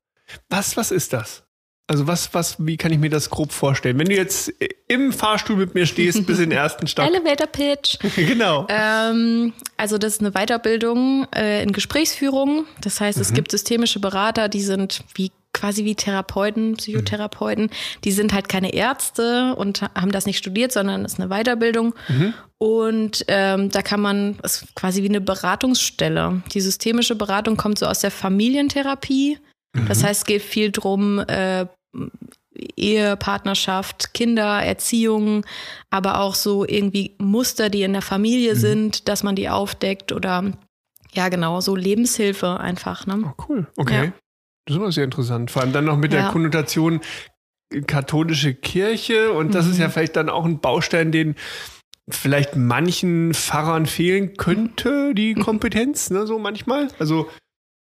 Was, was ist das? Also was, was, wie kann ich mir das grob vorstellen? Wenn du jetzt im Fahrstuhl mit mir stehst bis in den ersten Stock. Elevator Pitch. genau. Ähm, also das ist eine Weiterbildung äh, in Gesprächsführung. Das heißt, mhm. es gibt systemische Berater, die sind wie quasi wie Therapeuten, Psychotherapeuten. Mhm. Die sind halt keine Ärzte und haben das nicht studiert, sondern es ist eine Weiterbildung. Mhm. Und ähm, da kann man, es ist quasi wie eine Beratungsstelle. Die systemische Beratung kommt so aus der Familientherapie. Das mhm. heißt, es geht viel drum, äh, Ehe, Partnerschaft, Kinder, Erziehung, aber auch so irgendwie Muster, die in der Familie mhm. sind, dass man die aufdeckt oder ja, genau, so Lebenshilfe einfach. Ne? Oh, cool, okay. Ja. Das ist immer sehr interessant. Vor allem dann noch mit ja. der Konnotation katholische Kirche und das mhm. ist ja mhm. vielleicht dann auch ein Baustein, den vielleicht manchen Pfarrern fehlen könnte, die. Kompetenz, ne, so manchmal. Also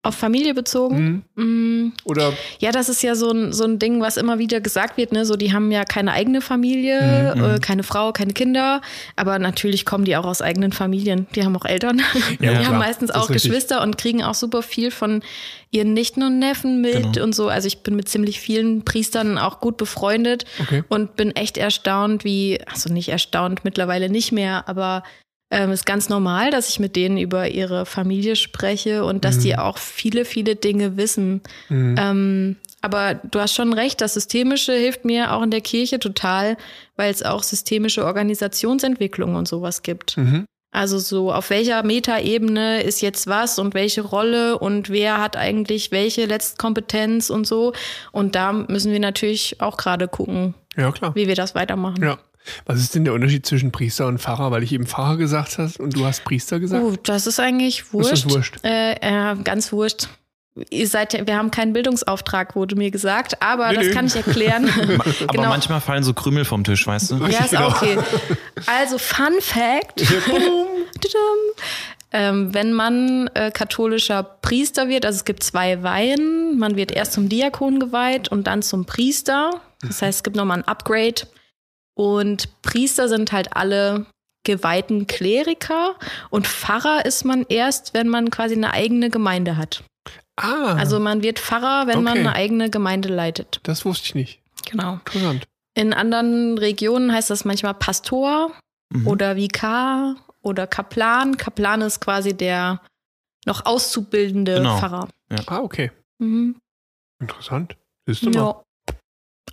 auf Familie bezogen. Mhm. Mhm. Oder? Ja, das ist ja so ein, so ein Ding, was immer wieder gesagt wird, ne? So, die haben ja keine eigene Familie, mhm. äh, keine Frau, keine Kinder, aber natürlich kommen die auch aus eigenen Familien. Die haben auch Eltern. Ja, die klar. haben meistens auch Geschwister und kriegen auch super viel von ihren Nichten und Neffen mit genau. und so. Also ich bin mit ziemlich vielen Priestern auch gut befreundet okay. und bin echt erstaunt, wie, also nicht erstaunt, mittlerweile nicht mehr, aber ähm, ist ganz normal, dass ich mit denen über ihre Familie spreche und dass mhm. die auch viele, viele Dinge wissen. Mhm. Ähm, aber du hast schon recht, das Systemische hilft mir auch in der Kirche total, weil es auch systemische Organisationsentwicklung und sowas gibt. Mhm. Also so, auf welcher Metaebene ist jetzt was und welche Rolle und wer hat eigentlich welche Letztkompetenz und so. Und da müssen wir natürlich auch gerade gucken, ja, klar. wie wir das weitermachen. Ja. Was ist denn der Unterschied zwischen Priester und Pfarrer? Weil ich eben Pfarrer gesagt hast und du hast Priester gesagt. Oh, das ist eigentlich wurscht. Ist das wurscht? Äh, äh, ganz wurscht. Ihr seid ja, wir haben keinen Bildungsauftrag, wurde mir gesagt, aber nee, das nee. kann ich erklären. aber genau. manchmal fallen so Krümel vom Tisch, weißt du? Ja, ist genau. okay. Also, Fun Fact. ähm, wenn man äh, katholischer Priester wird, also es gibt zwei Weihen, man wird erst zum Diakon geweiht und dann zum Priester. Das heißt, es gibt nochmal ein Upgrade. Und Priester sind halt alle geweihten Kleriker und Pfarrer ist man erst, wenn man quasi eine eigene Gemeinde hat. Ah. Also man wird Pfarrer, wenn okay. man eine eigene Gemeinde leitet. Das wusste ich nicht. Genau. Interessant. In anderen Regionen heißt das manchmal Pastor mhm. oder Vikar oder Kaplan. Kaplan ist quasi der noch auszubildende genau. Pfarrer. Ja. Ah, okay. Mhm. Interessant. Ist. Ja.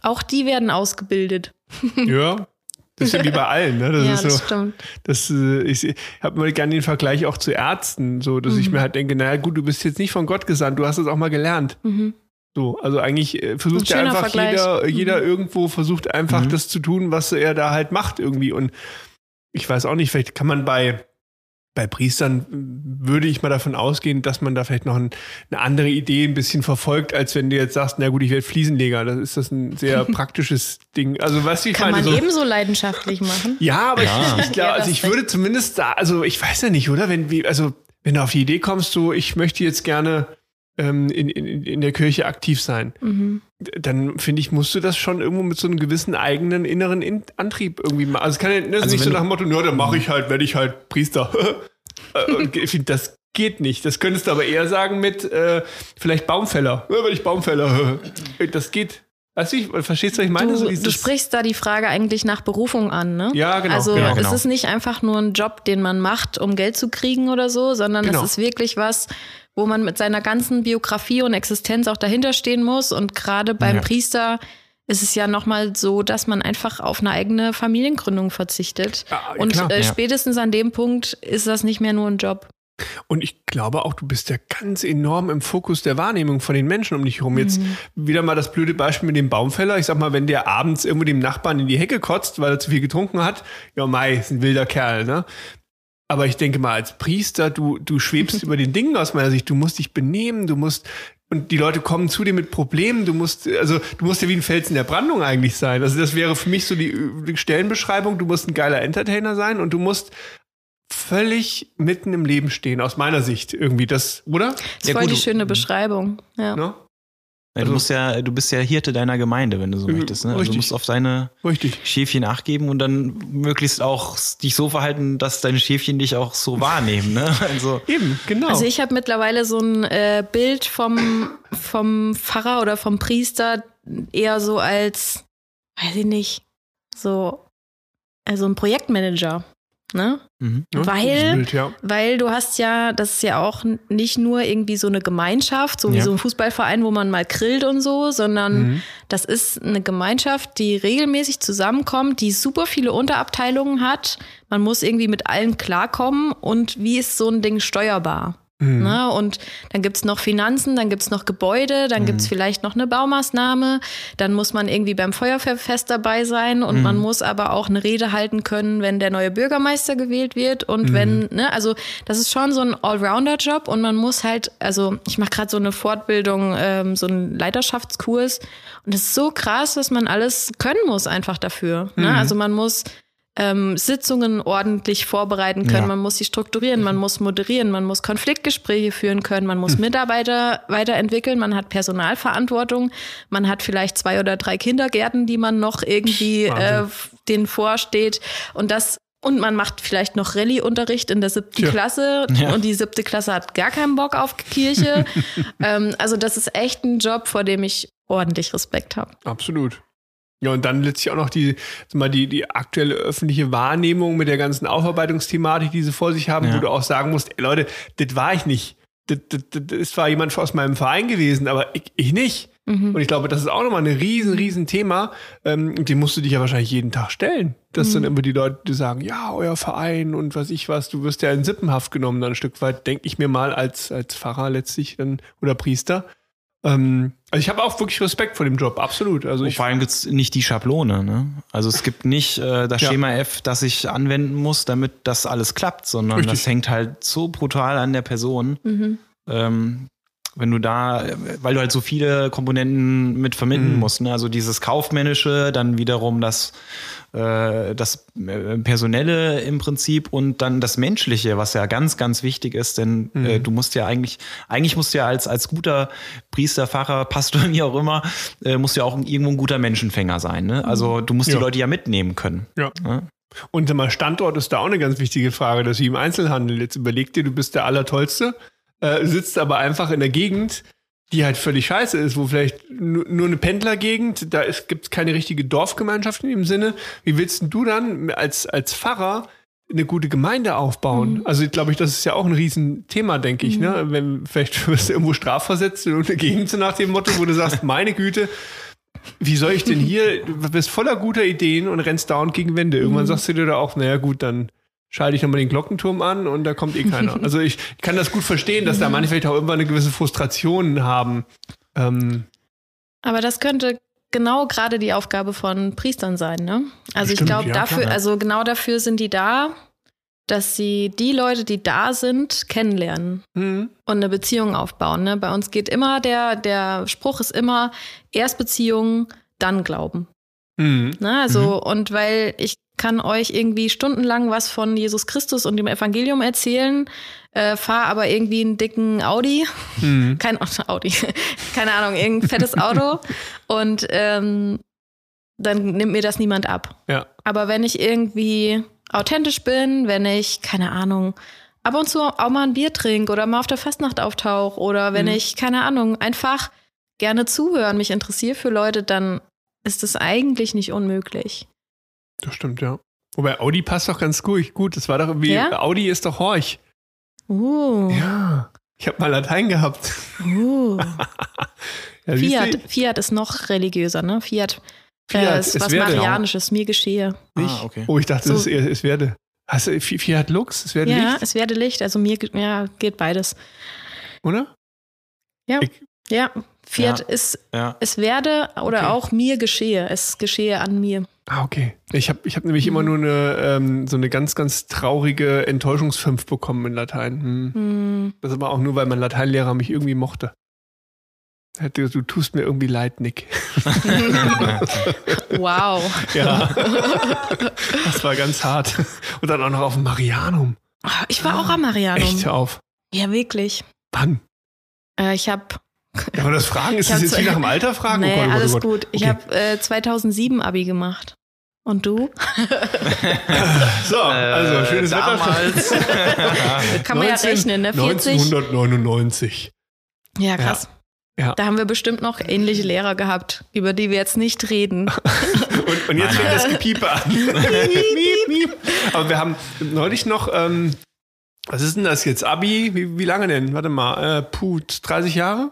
Auch die werden ausgebildet. Ja, das ist ja wie bei allen, ne? Das ja, ist so, das stimmt. Das, äh, ich habe mal gerne den Vergleich auch zu Ärzten, so dass mhm. ich mir halt denke, naja gut, du bist jetzt nicht von Gott gesandt, du hast es auch mal gelernt. Mhm. So, also eigentlich äh, versucht ja einfach Vergleich. jeder, jeder mhm. irgendwo versucht einfach mhm. das zu tun, was er da halt macht irgendwie. Und ich weiß auch nicht, vielleicht kann man bei bei Priestern würde ich mal davon ausgehen, dass man da vielleicht noch ein, eine andere Idee ein bisschen verfolgt, als wenn du jetzt sagst, na gut, ich werde Fliesenleger. Das ist das ein sehr praktisches Ding. Also was ich Kann meine, man so, ebenso leidenschaftlich machen. Ja, aber ja. ich, ich glaube, also ich würde zumindest da, also ich weiß ja nicht, oder? Wenn wie, also wenn du auf die Idee kommst, so ich möchte jetzt gerne ähm, in, in, in der Kirche aktiv sein, mhm. dann finde ich, musst du das schon irgendwo mit so einem gewissen eigenen inneren in Antrieb irgendwie machen. Also es kann ja das also nicht so nach dem Motto, ja, dann mache ich halt, werde ich halt Priester. Äh, ich finde, das geht nicht. Das könntest du aber eher sagen mit äh, vielleicht Baumfäller. Ja, wenn ich Baumfäller. Das geht. Weißt du, verstehst du, was ich meine? Du, so du sprichst da die Frage eigentlich nach Berufung an, ne? Ja, genau. Also genau, es genau. ist nicht einfach nur ein Job, den man macht, um Geld zu kriegen oder so, sondern Genau. es ist wirklich was, wo man mit seiner ganzen Biografie und Existenz auch dahinter stehen muss. Und gerade beim Ja. Priester ist es ja nochmal so, dass man einfach auf eine eigene Familiengründung verzichtet. Ja, und klar. äh, Ja. spätestens an dem Punkt ist das nicht mehr nur ein Job. Und ich glaube auch, du bist ja ganz enorm im Fokus der Wahrnehmung von den Menschen um dich herum. Jetzt wieder mal das blöde Beispiel mit dem Baumfäller. Ich sag mal, wenn der abends irgendwo dem Nachbarn in die Hecke kotzt, weil er zu viel getrunken hat, ja, Mai, ist ein wilder Kerl, ne? Aber ich denke mal, als Priester, du, du schwebst über den Dingen aus meiner Sicht. Du musst dich benehmen, du musst, und die Leute kommen zu dir mit Problemen. Du musst, also, du musst ja wie ein Fels in der Brandung eigentlich sein. Also, das wäre für mich so die, die Stellenbeschreibung. Du musst ein geiler Entertainer sein und du musst völlig mitten im Leben stehen, aus meiner Sicht irgendwie. Das, oder? Das ist Ja, voll gut, die schöne Beschreibung. Ja. Ne? Also- du, musst ja, du bist ja Hirte deiner Gemeinde, wenn du so Mhm, möchtest. Ne? Also richtig. du musst auf deine Richtig. Schäfchen Acht geben und dann möglichst auch dich so verhalten, dass deine Schäfchen dich auch so wahrnehmen. Ne? Also, Eben, genau. Also ich habe mittlerweile so ein äh, Bild vom, vom Pfarrer oder vom Priester eher so als, weiß ich nicht, so also ein Projektmanager. Ne? mhm. Weil- Bild, ja. Weil du hast ja, das ist ja auch nicht nur irgendwie so eine Gemeinschaft, so wie Ja. so ein Fußballverein, wo man mal grillt und so, sondern Mhm. das ist eine Gemeinschaft, die regelmäßig zusammenkommt, die super viele Unterabteilungen hat. Man muss irgendwie mit allen klarkommen und wie ist so ein Ding steuerbar? Mhm. Ne? Und dann gibt's noch Finanzen, dann gibt's noch Gebäude, dann gibt's vielleicht noch eine Baumaßnahme, dann muss man irgendwie beim Feuerwehrfest dabei sein und man muss aber auch eine Rede halten können, wenn der neue Bürgermeister gewählt wird und wenn, ne, also das ist schon so ein Allrounder-Job und man muss halt, also ich mache gerade so eine Fortbildung, ähm, so einen Leiterschaftskurs und es ist so krass, dass man alles können muss einfach dafür. Ne? Also man muss ähm, Sitzungen ordentlich vorbereiten können, Ja. man muss sie strukturieren, man muss moderieren, man muss Konfliktgespräche führen können, man muss Mitarbeiter weiterentwickeln, man hat Personalverantwortung, man hat vielleicht zwei oder drei Kindergärten, die man noch irgendwie äh, denen vorsteht und das und man macht vielleicht noch Rallye-Unterricht in der siebten Tja. Klasse Ja. und die siebte Klasse hat gar keinen Bock auf Kirche. ähm, also das ist echt ein Job, vor dem ich ordentlich Respekt habe. Absolut. Ja, und dann letztlich auch noch die, sag mal, die, die aktuelle öffentliche Wahrnehmung mit der ganzen Aufarbeitungsthematik, die sie vor sich haben, Ja. wo du auch sagen musst, ey Leute, das war ich nicht. Das, das, das, zwar jemand aus meinem Verein gewesen, aber ich, ich nicht. Mhm. Und ich glaube, das ist auch nochmal ein riesen, riesen Thema. Ähm, und dem musst du dich ja wahrscheinlich jeden Tag stellen. Dass Mhm. dann immer die Leute die sagen, ja, euer Verein und was ich was, du wirst ja in Sippenhaft genommen dann ein Stück weit, denke ich mir mal als, als Pfarrer letztlich dann, oder Priester. Ähm, also ich habe auch wirklich Respekt vor dem Job, absolut. Also Und ich vor allem gibt's nicht die Schablone. Ne? Also es gibt nicht äh, das Ja. Schema F, das ich anwenden muss, damit das alles klappt, sondern Richtig. das hängt halt so brutal an der Person. Ähm, wenn du da, äh, weil du halt so viele Komponenten mit verbinden Mhm. musst, ne? also dieses kaufmännische, dann wiederum das, äh, das äh, personelle im Prinzip und dann das menschliche, was ja ganz, ganz wichtig ist, denn Mhm. äh, du musst ja eigentlich, eigentlich musst du ja als als guter Priester, Pfarrer, Pastor, wie auch immer, äh, musst du ja auch irgendwo ein guter Menschenfänger sein. Ne? Also du musst Ja. die Leute ja mitnehmen können. Ja. Ja. Und mal, Standort ist da auch eine ganz wichtige Frage, dass wie im Einzelhandel. Jetzt überleg dir, du bist der Allertollste, äh, sitzt aber einfach in der Gegend, die halt völlig scheiße ist, wo vielleicht nu- nur eine Pendlergegend, da gibt es keine richtige Dorfgemeinschaft in dem Sinne. Wie willst denn du dann als, als Pfarrer eine gute Gemeinde aufbauen? Also glaube ich, das ist ja auch ein Riesenthema, denke ich. Ne? Wenn, vielleicht wirst du irgendwo strafversetzt in eine Gegend so nach dem Motto, wo du sagst, meine Güte, wie soll ich denn hier, du bist voller guter Ideen und rennst dauernd gegen Wände. Irgendwann sagst du dir da auch, naja gut, dann schalte ich nochmal den Glockenturm an und da kommt eh keiner. Also ich kann das gut verstehen, dass da manche vielleicht auch irgendwann eine gewisse Frustration haben. Ähm, Aber das könnte genau gerade die Aufgabe von Priestern sein, ne? Also Stimmt, ich glaube, ja, dafür, klar, ja. also genau dafür sind die da, dass sie die Leute, die da sind, kennenlernen hm, und eine Beziehung aufbauen. Ne? Bei uns geht immer der, der Spruch ist immer erst Beziehung, dann Glauben. hm, Ne? Also, und weil ich kann euch irgendwie stundenlang was von Jesus Christus und dem Evangelium erzählen, äh, fahre aber irgendwie einen dicken Audi, hm. kein Audi, keine Ahnung, irgendein fettes Auto und ähm, dann nimmt mir das niemand ab. Ja. Aber wenn ich irgendwie authentisch bin, wenn ich, keine Ahnung, ab und zu auch mal ein Bier trinke oder mal auf der Fastnacht auftauche oder wenn Mhm. ich, keine Ahnung, einfach gerne zuhören, mich interessiere für Leute, dann ist es eigentlich nicht unmöglich. Das stimmt, ja. Wobei Audi passt doch ganz gut. Gut, das war doch irgendwie, Ja? Audi ist doch Horch. Uh, Ja. Ich habe mal Latein gehabt. uh. Ja? Fiat, Fiat ist noch religiöser, ne? Fiat, Fiat, äh, es ist was werde. Marianisches, mir geschehe. Nicht? Ah, okay. Oh, ich dachte, So. ist, es werde. Hast du Fi- Fiat Lux? Es werde Ja, Licht, es werde Licht, also mir ja, geht beides. oder? Ja, Ich- ja. Fiat Ja. ist, Ja. es werde oder Okay. auch mir geschehe. Es geschehe an mir. Ah, okay. Ich habe ich hab nämlich immer nur eine, ähm, so eine ganz, ganz traurige Enttäuschungsfünf bekommen in Latein. Hm. Hm. Das aber auch nur, weil mein Lateinlehrer mich irgendwie mochte. Er hat gesagt, Du tust mir irgendwie leid, Nick. Wow. Ja. das war ganz hart. Und dann auch noch auf dem Marianum. Ah, Ich war auch am Marianum. Echt, auf. Ja, wirklich. Wann? Äh, ich habe Ja, aber das Fragen, ist Ich das jetzt wie nach dem Alter fragen? Nee, oh Gott, oh Gott, alles oh Gott. gut. Ich Okay. habe äh, 2007 Abi gemacht. Und du? So, also schönes Wetter. damals. Kann man ja 19 rechnen, ne? 40. 1999. Ja, krass. Ja. Da haben wir bestimmt noch ähnliche Lehrer gehabt, über die wir jetzt nicht reden. Und, und jetzt fängt das Gepiepe an. Miep, miep. Aber wir haben neulich noch, ähm, was ist denn das jetzt? Abi? Wie, wie lange denn? Warte mal, äh, puh, 30 Jahre?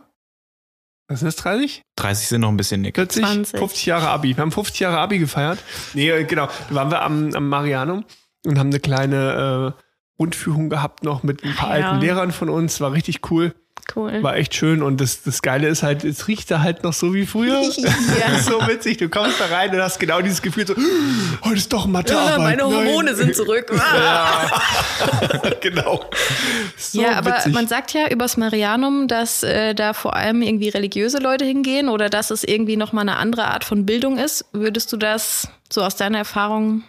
Was sind das, 30? 30 sind noch ein bisschen Nick. 40? 20. 50 Jahre Abi. Wir haben 50 Jahre Abi gefeiert. Nee, äh, genau. Da waren wir am, am Marianum und haben eine kleine äh, Rundführung gehabt noch mit ein paar ja. alten Lehrern von uns. War richtig cool. Cool. War echt schön. Und das, das Geile ist halt, es riecht da halt noch so wie früher. Ist so witzig. Du kommst da rein und hast genau dieses Gefühl so, heute ist doch Mathearbeit. Ah, Meine Nein. Hormone sind zurück. genau. So ja, aber witzig. man sagt ja übers Marianum, dass äh, da vor allem irgendwie religiöse Leute hingehen oder dass es irgendwie nochmal eine andere Art von Bildung ist. Würdest du das so aus deiner Erfahrung?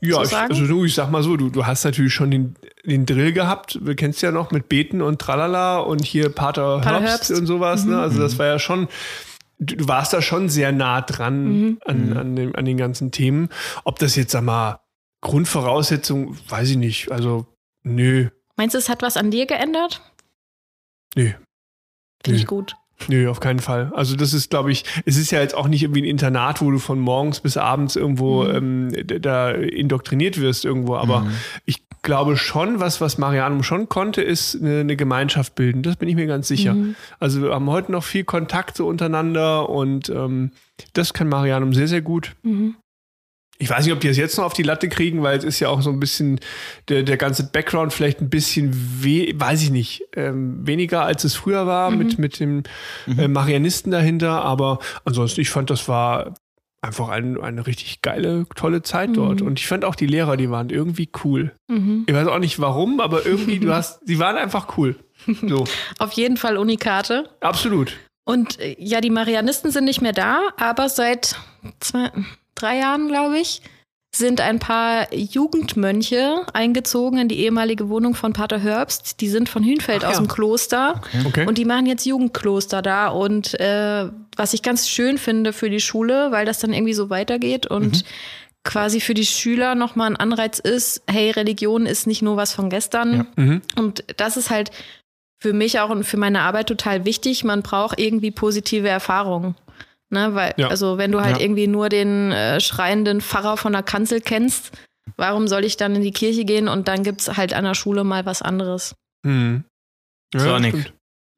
Ja, so ich, also du, ich sag mal so, du, du hast natürlich schon den, den Drill gehabt. Du kennst ja noch mit Beten und Tralala und hier Pater, Pater Herbst, Herbst. und sowas. Ne? Also das war ja schon, du, du warst da schon sehr nah dran Mhm. an, an, dem, an den ganzen Themen. Ob das jetzt, sag mal, Grundvoraussetzung, weiß ich nicht. Also, nö, Meinst du, es hat was an dir geändert? nö. Finde ich gut. Nö, auf keinen Fall. Also das ist, glaube ich, es ist ja jetzt auch nicht irgendwie ein Internat, wo du von morgens bis abends irgendwo ähm, d- da indoktriniert wirst irgendwo. Aber Mhm. ich glaube schon, was, was Marianum schon konnte, ist eine, eine Gemeinschaft bilden. Das bin ich mir ganz sicher. Mhm. Also wir haben heute noch viel Kontakt so untereinander und ähm, das kann Marianum sehr, sehr gut. Mhm. Ich weiß nicht, ob die es jetzt noch auf die Latte kriegen, weil es ist ja auch so ein bisschen der, der ganze Background vielleicht ein bisschen, we weiß ich nicht, ähm, weniger als es früher war mit, mit dem äh, Marianisten dahinter. Aber ansonsten, ich fand, das war einfach ein, eine richtig geile, tolle Zeit dort. Mhm. Und ich fand auch die Lehrer, die waren irgendwie cool. Mhm. Ich weiß auch nicht warum, aber irgendwie, du hast, die waren einfach cool. So, Auf jeden Fall Unikate. absolut. Und äh, ja, die Marianisten sind nicht mehr da, aber seit zwei, drei Jahren, glaube ich, sind ein paar Jugendmönche eingezogen in die ehemalige Wohnung von Pater Herbst. Die sind von Hünfeld Ach aus ja. dem Kloster Okay. und die machen jetzt Jugendkloster da. Und äh, was ich ganz schön finde für die Schule, weil das dann irgendwie so weitergeht und quasi für die Schüler nochmal ein Anreiz ist, hey, Religion ist nicht nur was von gestern, Mhm. und das ist halt für mich auch und für meine Arbeit total wichtig. Man braucht irgendwie positive Erfahrungen. Ne, weil, Ja. also wenn du halt Ja. irgendwie nur den äh, schreienden Pfarrer von der Kanzel kennst, warum soll ich dann in die Kirche gehen und dann gibt's halt an der Schule mal was anderes? Mhm. So, Nick. stimmt.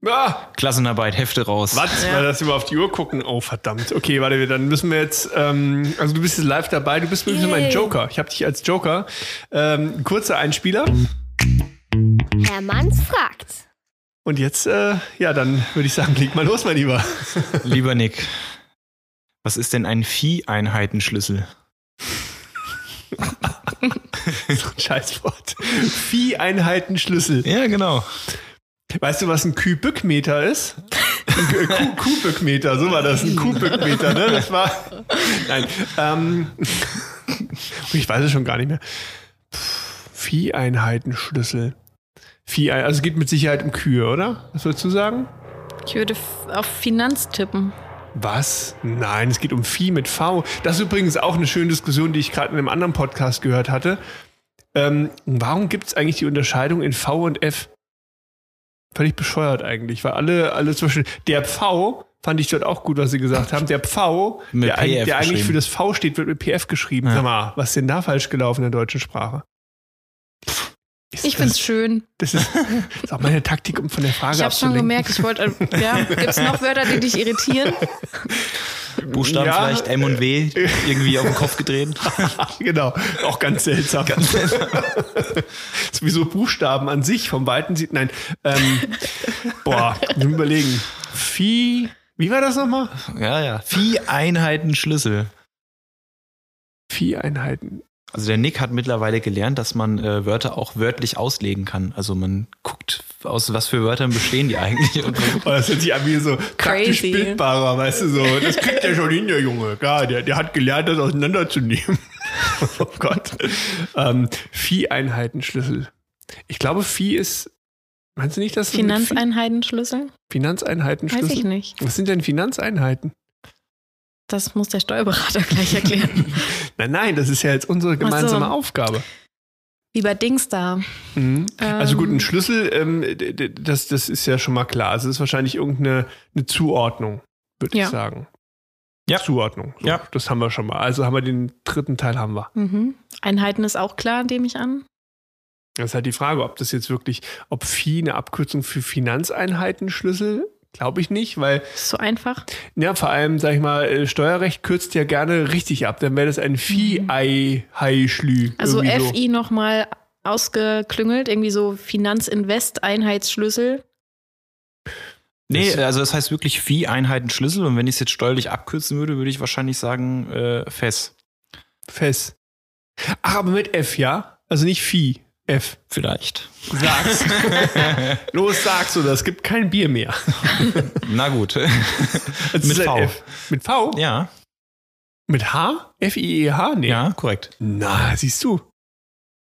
Ah, Klassenarbeit, Hefte raus. Was? Ja. Weil das über auf die Uhr gucken. Oh, verdammt. Okay, warte, dann müssen wir jetzt, ähm, also du bist jetzt live dabei, du bist wirklich mein. Joker. Ich habe dich als Joker. Ähm, kurzer Einspieler. Hermanns fragt. Und jetzt, äh, ja, dann würde ich sagen, leg mal los, mein Lieber. Lieber Nick, was ist denn ein Vieheinheitenschlüssel? so ein Scheißwort. Vieheinheiten-Schlüssel. Ja, genau. Weißt du, was ein Kubikmeter ist? Ein Ku- Ku- Kubikmeter, so war das. Ein Kubikmeter, ne? Das war. Nein. Ähm, ich weiß es schon gar nicht mehr. Vieheinheitenschlüssel. Viehein, also es geht mit Sicherheit um Kühe, oder? Was würdest du sagen? Ich würde auf Finanz tippen. Was? Nein, es geht um Vieh mit V. Das ist übrigens auch eine schöne Diskussion, die ich gerade in einem anderen Podcast gehört hatte. Ähm, warum gibt es eigentlich die Unterscheidung in V und F? Völlig bescheuert eigentlich, weil alle, alle zwischen der Pfau fand ich dort auch gut, was sie gesagt haben. Der Pfau, der, PF der eigentlich für das V steht, wird mit PF geschrieben. Ja. Sag mal, was ist denn da falsch gelaufen in der deutschen Sprache? Ist Ich find's schön. das, ist, das ist auch meine Taktik, um von der Frage Ich habe schon gemerkt, ich wollte. Äh, ja, gibt es noch Wörter, die dich irritieren? Buchstaben Ja. vielleicht M und W irgendwie auf den Kopf gedreht. genau, auch ganz seltsam. Sowieso Buchstaben an sich vom Weiten sieht. Nein, ähm, boah, überlegen. Vieh, wie war das nochmal? Ja, ja. Vieh Einheiten Schlüssel. Vieh-Einheiten. Also der Nick hat mittlerweile gelernt, dass man äh, Wörter auch wörtlich auslegen kann. Also man guckt, aus was für Wörtern bestehen die eigentlich. Und Oh, das hört sich an wie so praktisch Crazy. bildbarer, weißt du so. Das kriegt der schon hin, der Junge. Klar, der, der hat gelernt, das auseinanderzunehmen. oh Gott. Ähm, Vieh-Einheiten-Schlüssel. Ich glaube, Vieh ist. Meinst du nicht, dass Finanzeinheitenschlüssel? Finanzeinheitenschlüssel? Weiß ich nicht. Was sind denn Finanzeinheiten? Das muss der Steuerberater gleich erklären. Nein, nein, das ist ja jetzt unsere gemeinsame so. Aufgabe. Wie bei Dings da. Mhm. Also gut, ein Ähm, Schlüssel, ähm, das, das ist ja schon mal klar. Es ist wahrscheinlich irgendeine eine Zuordnung, würde Ja. ich sagen. Ja. Zuordnung. So, Ja. Das haben wir schon mal. Also haben wir den dritten Teil haben wir. Mhm. Einheiten ist auch klar, nehme ich an. Das ist halt die Frage, ob das jetzt wirklich, ob Phi eine Abkürzung für Finanzeinheitenschlüssel, glaube ich nicht, weil, Ist so einfach. ja, vor allem, sag ich mal, äh, Steuerrecht kürzt ja gerne richtig ab. Dann wäre das ein Phi-Ei-Hai-Schlü. Mhm. Also irgendwie so. FI nochmal ausgeklüngelt, irgendwie so Finanzinvest-Einheitsschlüssel. nee, Das- also das heißt wirklich Vieh Einheiten Schlüssel. Und wenn ich es jetzt steuerlich abkürzen würde, würde ich wahrscheinlich sagen äh, FES. Fest. Ach, aber mit F, ja? Also nicht Phi. F. Vielleicht. Sag's. Los, sag's oder es gibt kein Bier mehr. Na gut. Es Mit ist V. F. Mit V? ja, Mit H? F-I-E-H? Nee. ja, korrekt. Na, siehst du.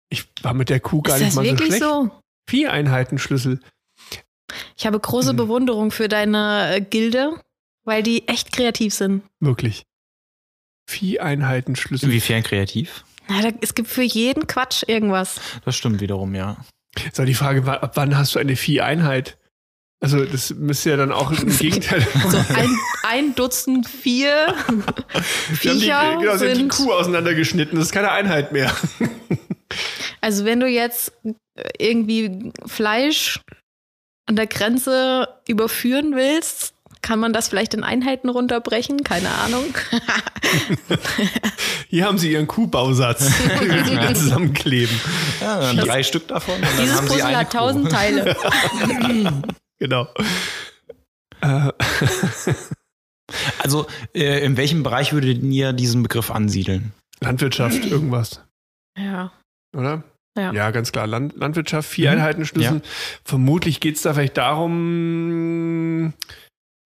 Ich war mit der Kuh gar ist nicht das mal so wirklich schlecht. so? Vier Einheitenschlüssel. Ich habe große Hm. Bewunderung für deine äh, Gilde, weil die echt kreativ sind. Wirklich. Vier Einheitenschlüssel. Inwiefern kreativ? Na, da, es gibt für jeden Quatsch irgendwas. Das stimmt wiederum, ja. Ist auch die Frage, ab wann hast du eine Vieh-Einheit? Also, das müsste ja dann auch im Gegenteil. So ein, ein Dutzend vier Wir haben die, Viecher genau, sie haben die sind. Kuh auseinandergeschnitten. Das ist keine Einheit mehr. Also wenn du jetzt irgendwie Fleisch an der Grenze überführen willst, kann man das vielleicht in Einheiten runterbrechen? Keine Ahnung. Hier haben sie ihren Kuhbausatz. Zusammenkleben. ja dann drei Stück davon. Und dann Dieses haben Puzzle hat tausend. Teile. Genau. Äh, Also, äh, in welchem Bereich würdet ihr diesen Begriff ansiedeln? Landwirtschaft, irgendwas. Ja. oder? Ja. ganz klar. Land, Landwirtschaft, vier Mhm. Einheitenschlüssel. Vermutlich geht es da vielleicht darum,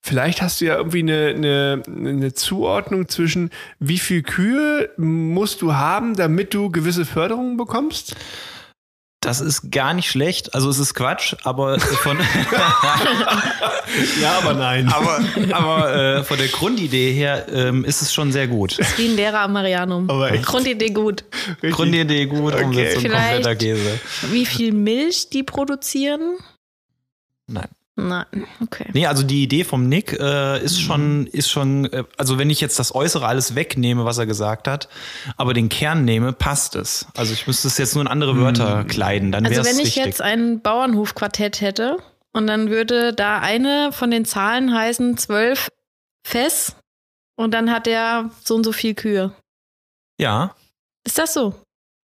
vielleicht hast du ja irgendwie eine, eine, eine Zuordnung zwischen, wie viel Kühe musst du haben, damit du gewisse Förderungen bekommst? Das ist gar nicht schlecht. Also, es ist Quatsch, aber von, Ja, aber nein. aber, aber äh, von der Grundidee her ähm, ist es schon sehr gut. Ist wie ein Lehrer am Marianum. Grundidee gut. Richtig. Grundidee gut, Okay. Umsetzung Vielleicht- kompletter Käse. Wie viel Milch die produzieren? Nein. Nein, okay. Nee, also die Idee vom Nick äh, ist schon, ist schon, äh, also wenn ich jetzt das Äußere alles wegnehme, was er gesagt hat, aber den Kern nehme, passt es. Also ich müsste es jetzt nur in andere Wörter kleiden, dann wäre Also es wenn ich richtig. jetzt ein Bauernhofquartett hätte und dann würde da eine von den Zahlen heißen zwölf Fess und dann hat der so und so viel Kühe. ja, Ist das so?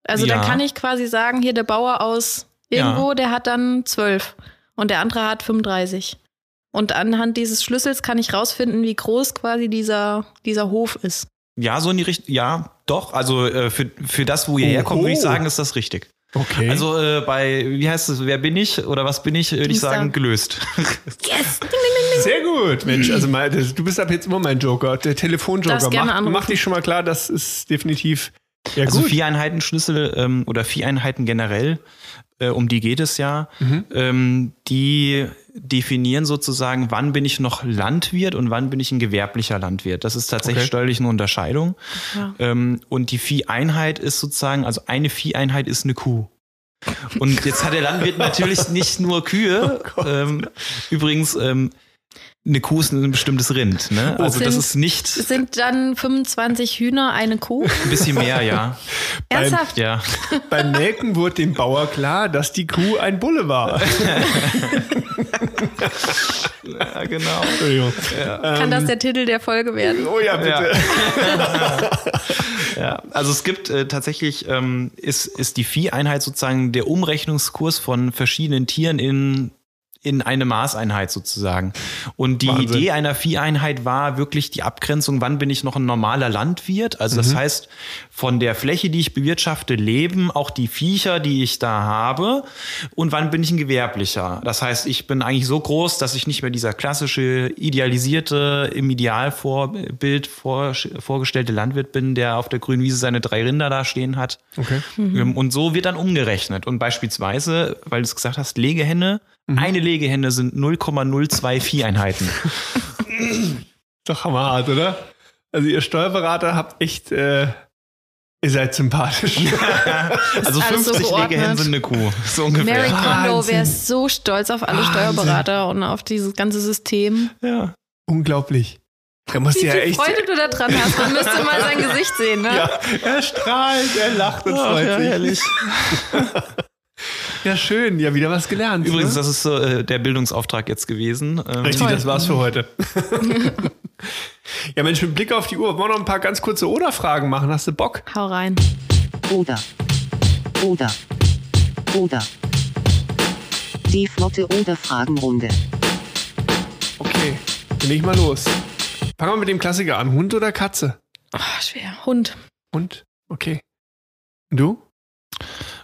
Also Ja. dann kann ich quasi sagen, hier der Bauer aus irgendwo, der hat dann zwölf und der andere hat 35. Und anhand dieses Schlüssels kann ich rausfinden, wie groß quasi dieser, dieser Hof ist. ja, so in die Richtung, ja, doch. Also äh, für, für das, wo ihr Oho. herkommt, würde ich sagen, ist das richtig. Okay. Also äh, bei, wie heißt es, wer bin ich oder was bin ich, würde ich sagen, gelöst. Yes! Sehr gut, Mensch. Also mal, das, du bist ab jetzt immer mein Joker, der Telefonjoker. Mach, mach dich schon mal klar, das ist definitiv. Ja, Also gut. vier Einheiten Schlüssel ähm, oder vier Einheiten generell, äh, um die geht es ja. Mhm. Ähm, die definieren sozusagen, wann bin ich noch Landwirt und wann bin ich ein gewerblicher Landwirt. Das ist tatsächlich Okay. steuerlich eine Unterscheidung. Ja. Ähm, und die Vieheinheit ist sozusagen, also eine Vieheinheit ist eine Kuh. Und jetzt hat der Landwirt natürlich nicht nur Kühe. ähm, übrigens, ähm, eine Kuh ist ein bestimmtes Rind. Ne? Also das Sind- ist nicht Sind dann 25 Hühner eine Kuh? ein bisschen mehr, ja. Ernsthaft? Ja. Beim Melken wurde dem Bauer klar, dass die Kuh ein Bulle war. ja, genau. Entschuldigung. Kann das der Titel der Folge werden? Oh ja, bitte. Ja, also es gibt äh, tatsächlich, ähm, ist, ist die Vieheinheit sozusagen der Umrechnungskurs von verschiedenen Tieren in in eine Maßeinheit sozusagen. Und die Wahnsinn. Idee einer Vieheinheit war wirklich die Abgrenzung, wann bin ich noch ein normaler Landwirt? Also das heißt, von der Fläche, die ich bewirtschafte, leben auch die Viecher, die ich da habe. Und wann bin ich ein Gewerblicher? Das heißt, ich bin eigentlich so groß, dass ich nicht mehr dieser klassische, idealisierte, im Idealvorbild vor, vorgestellte Landwirt bin, der auf der grünen Wiese seine drei Rinder da stehen hat. Okay. Ähm, Und so wird dann umgerechnet. Und beispielsweise, weil du es gesagt hast, Legehenne, eine Legehenne sind 0,02 Vieheinheiten. Doch hammerhart, oder? Also ihr Steuerberater habt echt, äh, ihr seid sympathisch. Also alles so 50 geordnet. Legehennen sind eine Kuh. So ungefähr. Mary Kondo wäre so stolz auf alle Wahnsinn. Steuerberater und auf dieses ganze System. Ja. Unglaublich. Da musst Wie du ja viel echt. Freude du da dran hast. Man müsste mal sein Gesicht sehen, ne? Ja, er strahlt, er lacht und freut ja, sich. herrlich. Ja, schön. Ja, wieder was gelernt. Übrigens, ne? das ist so, äh, der Bildungsauftrag jetzt gewesen. Ähm, Richtig, Toll. das war's für heute. ja, Mensch, mit Blick auf die Uhr, wollen wir noch ein paar ganz kurze Oder-Fragen machen? Hast du Bock? Hau rein. Oder. Oder. Oder. Die flotte Oder-Fragenrunde. Okay, dann leg ich mal los. Fangen wir mit dem Klassiker an. Hund oder Katze? Oh, schwer. Hund. Hund? Okay. Und du?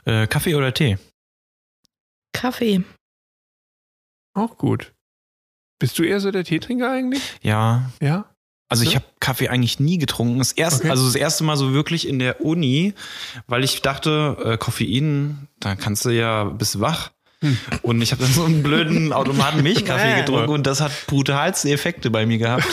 äh, Kaffee oder Tee? Kaffee. Auch gut. Bist du eher so der Teetrinker eigentlich? Ja. Ja? Also ich habe Kaffee eigentlich nie getrunken. Das erste, Okay. also das erste Mal so wirklich in der Uni, weil ich dachte, äh, Koffein, da kannst du ja bis wach. Und ich habe dann so einen blöden Automaten Milchkaffee getrunken und das hat brutalste Effekte bei mir gehabt.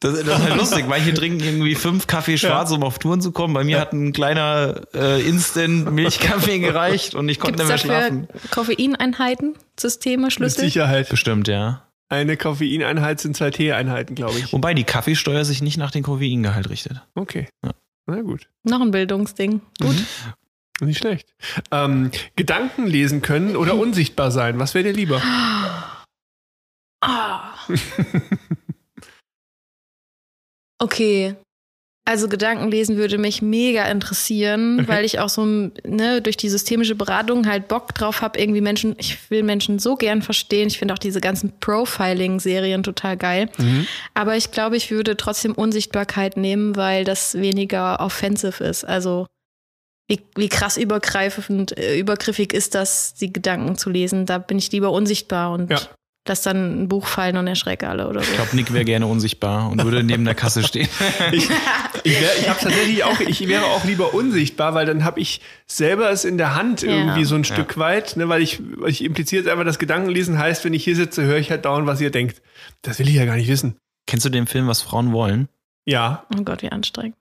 Das, das ist halt lustig. Manche trinken irgendwie fünf Kaffee schwarz, um auf Touren zu kommen. Bei mir hat ein kleiner äh, Instant Milchkaffee gereicht und ich konnte Gibt es nicht mehr schlafen. Koffeineinheiten, Systeme, Mit Schlüssel? Sicherheit. Bestimmt, ja. Eine Koffeineinheit sind zwei Teeeinheiten, glaube ich. Wobei die Kaffeesteuer sich nicht nach dem Koffeingehalt richtet. Okay. Ja. Na gut. Noch ein Bildungsding. Gut. Nicht schlecht. Ähm, Gedanken lesen können oder unsichtbar sein. Was wäre dir lieber? Ah. Okay. Also Gedankenlesen würde mich mega interessieren, Okay. weil ich auch so ne, durch die systemische Beratung halt Bock drauf habe, irgendwie Menschen, ich will Menschen so gern verstehen. Ich finde auch diese ganzen Profiling-Serien total geil. Mhm. Aber ich glaube, ich würde trotzdem Unsichtbarkeit nehmen, weil das weniger offensiv ist. Also wie, wie krass übergreifend, äh, übergriffig ist das, die Gedanken zu lesen. Da bin ich lieber unsichtbar und Ja. lass dann ein Buch fallen und erschrecke alle oder so. Ich glaube, Nick wäre gerne unsichtbar und würde neben der Kasse stehen. Ich, ich, wär, ich tatsächlich auch, ich wäre auch lieber unsichtbar, weil dann habe ich selber es in der Hand Ja. irgendwie so ein Stück weit, ne, weil ich, ich impliziert jetzt einfach, das Gedankenlesen heißt, wenn ich hier sitze, höre ich halt dauernd, was ihr denkt. Das will ich ja gar nicht wissen. Kennst du den Film, was Frauen wollen? Ja, Oh Gott, wie anstrengend.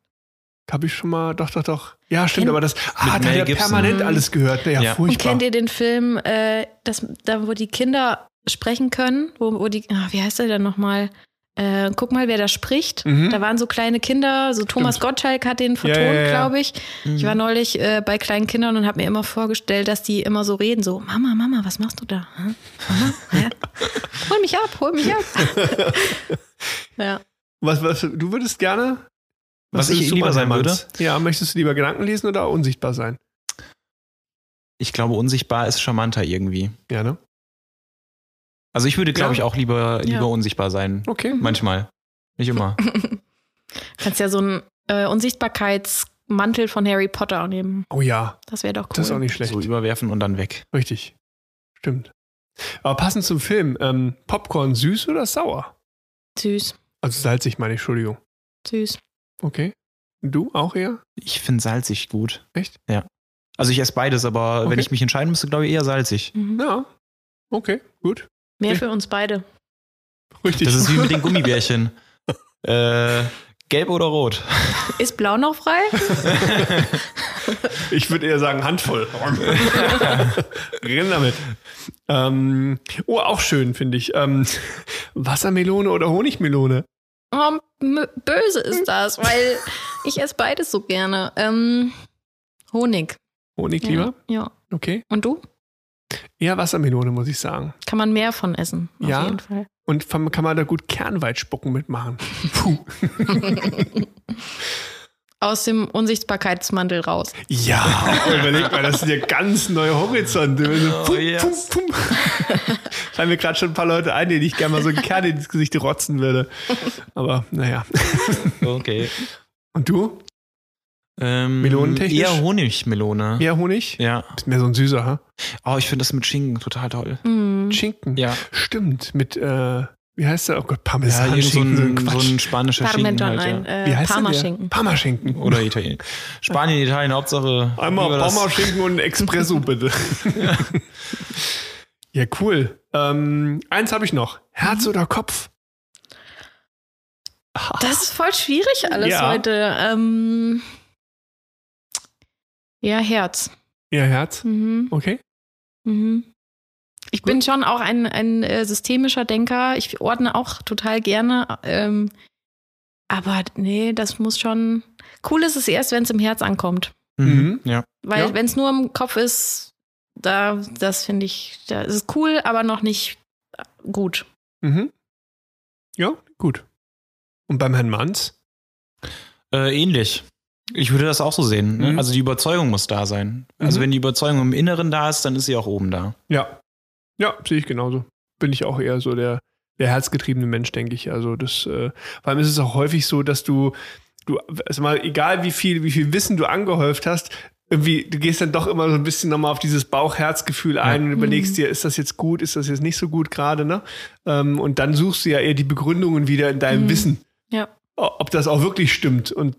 Habe ich schon mal, doch, doch, doch. Ja, stimmt, Kennt- aber das ah, hat er Gibson. permanent alles gehört. Ja, Ja. Und furchtbar. kennt ihr den Film, äh, das, da wo die Kinder sprechen können, wo, wo die, ah, wie heißt der denn nochmal? Äh, guck mal, wer da spricht. Mhm. Da waren so kleine Kinder, so Thomas Gottschalk hat den vertont, Ja, ja, ja. glaube ich. Ich war neulich äh, bei kleinen Kindern und habe mir immer vorgestellt, dass die immer so reden, so Mama, Mama, was machst du da? Hm? Mama? Ja? hol mich ab, hol mich ab. ja. Was, was, du würdest gerne? Was ich würdest du lieber sein würde? Ja, möchtest du lieber Gedanken lesen oder unsichtbar sein? Ich glaube, unsichtbar ist charmanter irgendwie. Ja, ne? Also ich würde, glaube Ja. ich, auch lieber, lieber Ja. unsichtbar sein. Okay. Manchmal. Nicht immer. Kannst ja so einen äh, Unsichtbarkeitsmantel von Harry Potter nehmen. Oh ja, Das wäre doch cool. das ist auch nicht schlecht. So überwerfen und dann weg. Richtig. Stimmt. Aber passend zum Film, ähm, Popcorn süß oder sauer? Süß, Also salzig, meine ich, Entschuldigung. süß. Okay. Du auch eher? Ich finde salzig gut. Echt? Ja. Also ich esse beides, aber Okay. wenn ich mich entscheiden müsste, glaube ich eher salzig. Mhm. Ja. Okay, gut. Mehr für uns beide. Richtig. Das ist wie mit den Gummibärchen. äh, gelb oder rot? Ist blau noch frei? ich würde eher sagen Handvoll. Renn damit. Ähm, oh, auch schön, finde ich. Ähm, Wassermelone oder Honigmelone? Oh, böse ist das, weil ich esse beides so gerne. Ähm, Honig. Honig lieber? Ja, ja. Okay. Und du? Eher Wassermelone, muss ich sagen. Kann man mehr von essen. Auf Ja. jeden Fall. Und vom- kann man da gut Kernweitspucken mitmachen. Puh. Aus dem Unsichtbarkeitsmantel raus. Ja, überleg mal, das sind ja ganz neue Horizonte. Oh, Pum, yes. pum, pum. Fallen mir gerade schon ein paar Leute ein, denen ich gerne mal so einen Kern ins Gesicht rotzen würde. Aber naja. Okay. Und du? Ähm, Melonentechnisch? Eher Honigmelone. Mehr Honig? Ja. Bist mehr so ein süßer, ha? Oh, ich finde das mit Schinken total toll. Mm. Schinken. Ja. Stimmt. Mit, äh, wie heißt der? Oh Gott, Ja, Parmesan. irgend so Schinken, ein, Quatsch. so ein spanischer Schinken Parmesan, halt, ja. ein wie äh, heißt? Parmaschinken. Parmaschinken. Oder Italien. Spanien, Italien, Hauptsache. Einmal Parmaschinken und einen Espresso, bitte. ja, cool. Ähm, eins habe ich noch. Herz oder Kopf? Das ist voll schwierig alles Ja. heute. Ähm, ja, Herz. Ja, Herz. Mhm. Okay. Mhm. Ich bin schon auch ein, ein äh, systemischer Denker. Ich ordne auch total gerne. Ähm, aber nee, das muss schon. Cool ist es erst, wenn es im Herz ankommt. Mhm. Ja. Weil Ja. wenn es nur im Kopf ist, da, das finde ich, da ist es cool, aber noch nicht gut. Mhm. Ja, gut. Und beim Herrn Manns? Äh, ähnlich. Ich würde das auch so sehen. Ne? Mhm. Also die Überzeugung muss da sein. Also Mhm. wenn die Überzeugung im Inneren da ist, dann ist sie auch oben da. Ja. Ja, sehe ich genauso. Bin ich auch eher so der, der herzgetriebene Mensch, denke ich. Also das, äh, vor allem ist es auch häufig so, dass du, du, also mal, egal wie viel, wie viel Wissen du angehäuft hast, irgendwie, du gehst dann doch immer so ein bisschen nochmal auf dieses Bauch-Herz-Gefühl ein und überlegst dir, ist das jetzt gut, ist das jetzt nicht so gut gerade, ne? Ähm, und dann suchst du ja eher die Begründungen wieder in deinem Mhm. Wissen, Ja. ob das auch wirklich stimmt. Und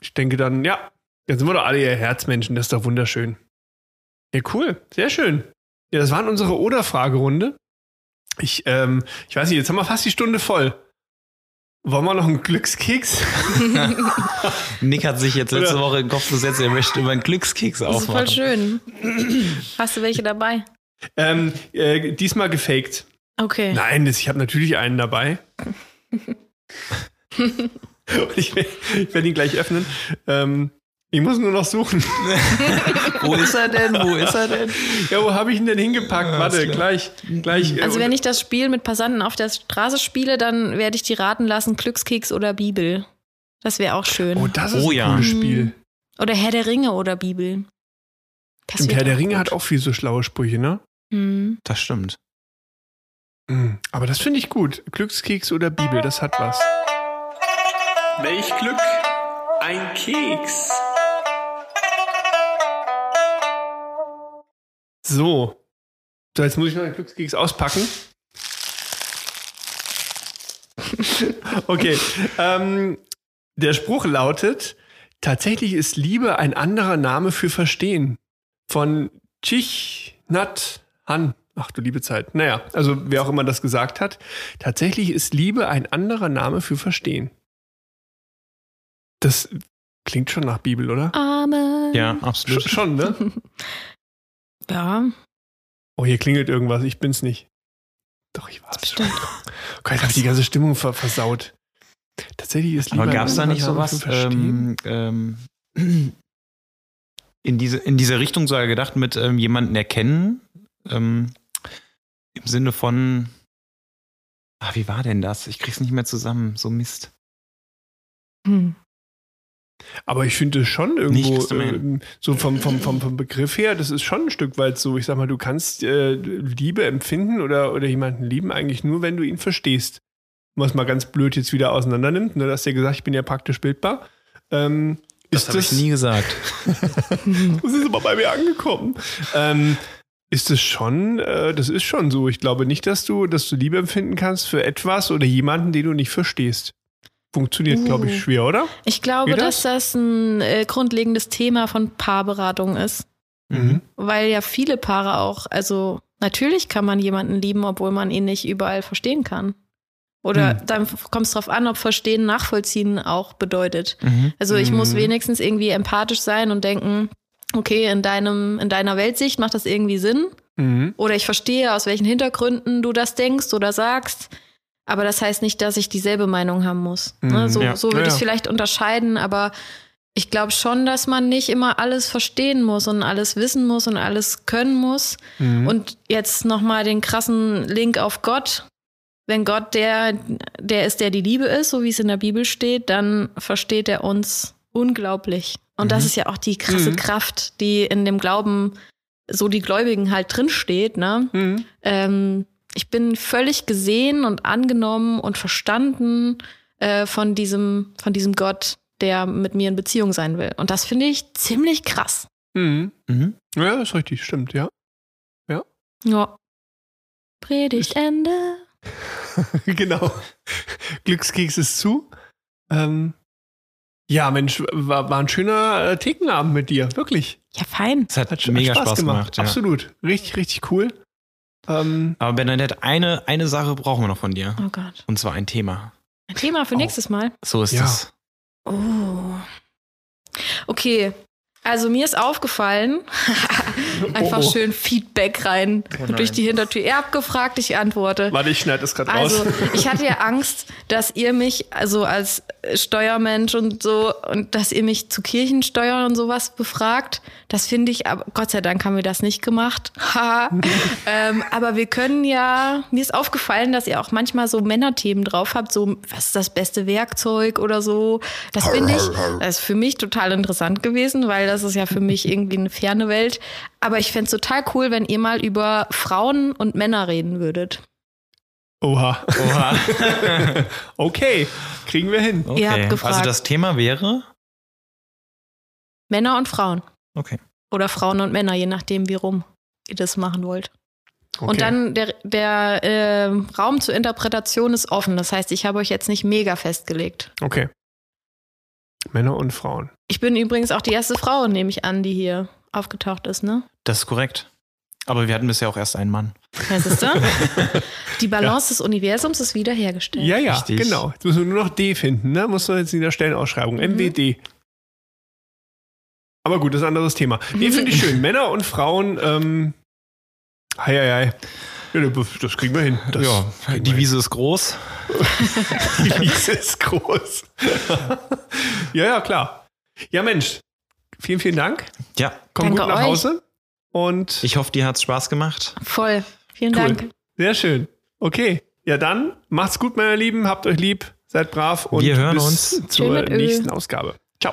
ich denke dann, ja, jetzt sind wir doch alle eher Herzmenschen, das ist doch wunderschön. Ja, cool, sehr schön. Ja, das waren unsere Oder-Fragerunde. Ich, ähm, ich weiß nicht, jetzt haben wir fast die Stunde voll. Wollen wir noch einen Glückskeks? Nick hat sich jetzt letzte Oder- Woche in den Kopf gesetzt, er möchte über einen Glückskeks Das ist voll aufmachen. schön. Hast du welche dabei? ähm, äh, diesmal gefaked. Okay. Nein, das, ich habe natürlich einen dabei. Und ich, will- ich werde ihn gleich öffnen. Ähm, ich muss nur noch suchen. Wo ist er denn? Wo ist er denn? Ja, wo habe ich ihn denn hingepackt? Warte, gleich, gleich. äh, Also wenn ich das Spiel mit Passanten auf der Straße spiele, dann werde ich die raten lassen, Glückskeks oder Bibel. Das wäre auch schön. oh, das ist Oh ein ja. cooles Spiel. Oder Herr der Ringe oder Bibel. Das Stimmt, Herr der Ringe gut. hat auch viel so schlaue Sprüche, ne? Mhm. Das stimmt. Mhm. Aber das finde ich gut. Glückskeks oder Bibel, das hat was. Welch Glück, ein Keks. So. So, jetzt muss ich noch den Glückskeks auspacken. okay. Ähm, der Spruch lautet: Tatsächlich ist Liebe ein anderer Name für Verstehen. Von Chich Nat Han. Ach du liebe Zeit. Naja, also wer auch immer das gesagt hat. Tatsächlich ist Liebe ein anderer Name für Verstehen. Das klingt schon nach Bibel, oder? Amen. Ja, Sch absolut. schon, ne? Ja, Oh, hier klingelt irgendwas. Ich bin's nicht. Doch, ich war's schon. bestimmt. Gott, jetzt habe ich die ganze Stimmung ver versaut. Tatsächlich ist Liebe Aber ein gab es da nicht sowas ähm, ähm, in, diese, in dieser Richtung sogar gedacht mit ähm, jemanden erkennen? Ähm, Im Sinne von, ah, wie war denn das? Ich krieg's nicht mehr zusammen, so Mist. Hm. Aber ich finde es schon irgendwo, ähm, so vom, vom, vom, vom Begriff her, das ist schon ein Stück weit so. Ich sag mal, du kannst äh, Liebe empfinden oder, oder jemanden lieben eigentlich nur, wenn du ihn verstehst. Was mal ganz blöd jetzt wieder auseinander nimmt. Ne? Du hast ja gesagt, ich bin ja praktisch bildbar. Ähm, ist hab ich nie gesagt. Das ist aber bei mir angekommen. Ähm, ist es schon, äh, das ist schon so. Ich glaube nicht, dass du, dass du Liebe empfinden kannst für etwas oder jemanden, den du nicht verstehst. Funktioniert, glaube ich, Uh. schwer, oder? Ich glaube, Geht dass das ein äh, grundlegendes Thema von Paarberatung ist. Mhm. Weil ja viele Paare auch, also Natürlich kann man jemanden lieben, obwohl man ihn nicht überall verstehen kann. Oder Hm. dann kommt es drauf an, ob Verstehen nachvollziehen auch bedeutet. Mhm. Also ich muss Mhm. wenigstens irgendwie empathisch sein und denken, okay, in deinem, in deiner Weltsicht macht das irgendwie Sinn. Mhm. Oder ich verstehe, aus welchen Hintergründen du das denkst oder sagst. Aber das heißt nicht, dass ich dieselbe Meinung haben muss. Ne? Mhm. So, Ja. so würde Ja, ich es vielleicht unterscheiden, aber ich glaube schon, dass man nicht immer alles verstehen muss und alles wissen muss und alles können muss. Mhm. Und jetzt nochmal den krassen Link auf Gott. Wenn Gott der, der ist, der die Liebe ist, so wie es in der Bibel steht, dann versteht er uns unglaublich. Und das Mhm. ist ja auch die krasse Mhm. Kraft, die in dem Glauben, so die Gläubigen halt drinsteht, ne? Mhm. Ähm, ich bin völlig gesehen und angenommen und verstanden äh, von diesem, von diesem Gott, der mit mir in Beziehung sein will. Und das finde ich ziemlich krass. Mhm. Mhm. Ja, ist richtig, stimmt, ja. Ja. Predigt Ende. genau. Glückskeks ist zu. Ähm, ja, Mensch, war, war ein schöner äh, Thekenabend mit dir, wirklich. Ja, fein. Es hat, Hat, mega hat Spaß, gemacht. ja. Absolut. Richtig, richtig cool. Ähm, Aber Bernadette, eine, eine Sache brauchen wir noch von dir. Oh Gott. Und zwar ein Thema. Ein Thema für Oh. nächstes Mal. So ist Ja. es. Oh. Okay. Also mir ist aufgefallen, einfach Oh, oh. schön Feedback rein nein. durch die Hintertür. Ihr habt gefragt, ich antworte. warte, ich schneide das gerade Also, raus. ich hatte ja Angst, dass ihr mich, also als Steuermensch und so, und dass ihr mich zu Kirchensteuern und sowas befragt. Das finde ich, aber Gott sei Dank haben wir das nicht gemacht. Haha. ähm, aber wir können ja, mir ist aufgefallen, dass ihr auch manchmal so Männerthemen drauf habt, so, was ist das beste Werkzeug oder so. Das finde ich, das ist für mich total interessant gewesen, weil das ist ja für mich irgendwie eine ferne Welt. Aber ich fände es total cool, wenn ihr mal über Frauen und Männer reden würdet. Oha. Oha. okay, kriegen wir hin. Okay. habt gefragt. Also das Thema wäre. Männer und Frauen. Okay. Oder Frauen und Männer, je nachdem, wie rum ihr das machen wollt. Okay. Und dann der, der äh, Raum zur Interpretation ist offen. Das heißt, ich habe euch jetzt nicht mega festgelegt. Okay. Männer und Frauen. Ich bin übrigens auch die erste Frau, nehme ich an, die hier aufgetaucht ist, ne? Das ist korrekt. Aber wir hatten bisher auch erst einen Mann. Ja, siehst du? Die Balance des Universums ist wiederhergestellt. Ja, ja, Richtig. genau. Jetzt müssen wir nur noch D finden, ne? Muss man jetzt in der Stellenausschreibung. Mhm. MWD. Aber gut, das ist ein anderes Thema. Nee, finde ich schön. Männer und Frauen, ähm, hei, hei, hei. Ja, das kriegen wir hin. Das ja, die Wiese ist groß. hin. Die Wiese ist groß. ja, ja, klar. Ja, Mensch. Vielen, vielen Dank. Ja, Komm Danke gut nach euch. Hause. Und ich hoffe, dir hat's Spaß gemacht. Voll. Vielen Cool. Dank. sehr schön. Okay. Ja, dann macht's gut, meine Lieben. Habt euch lieb. Seid brav und Wir hören bis uns. zur nächsten Ausgabe. Ciao.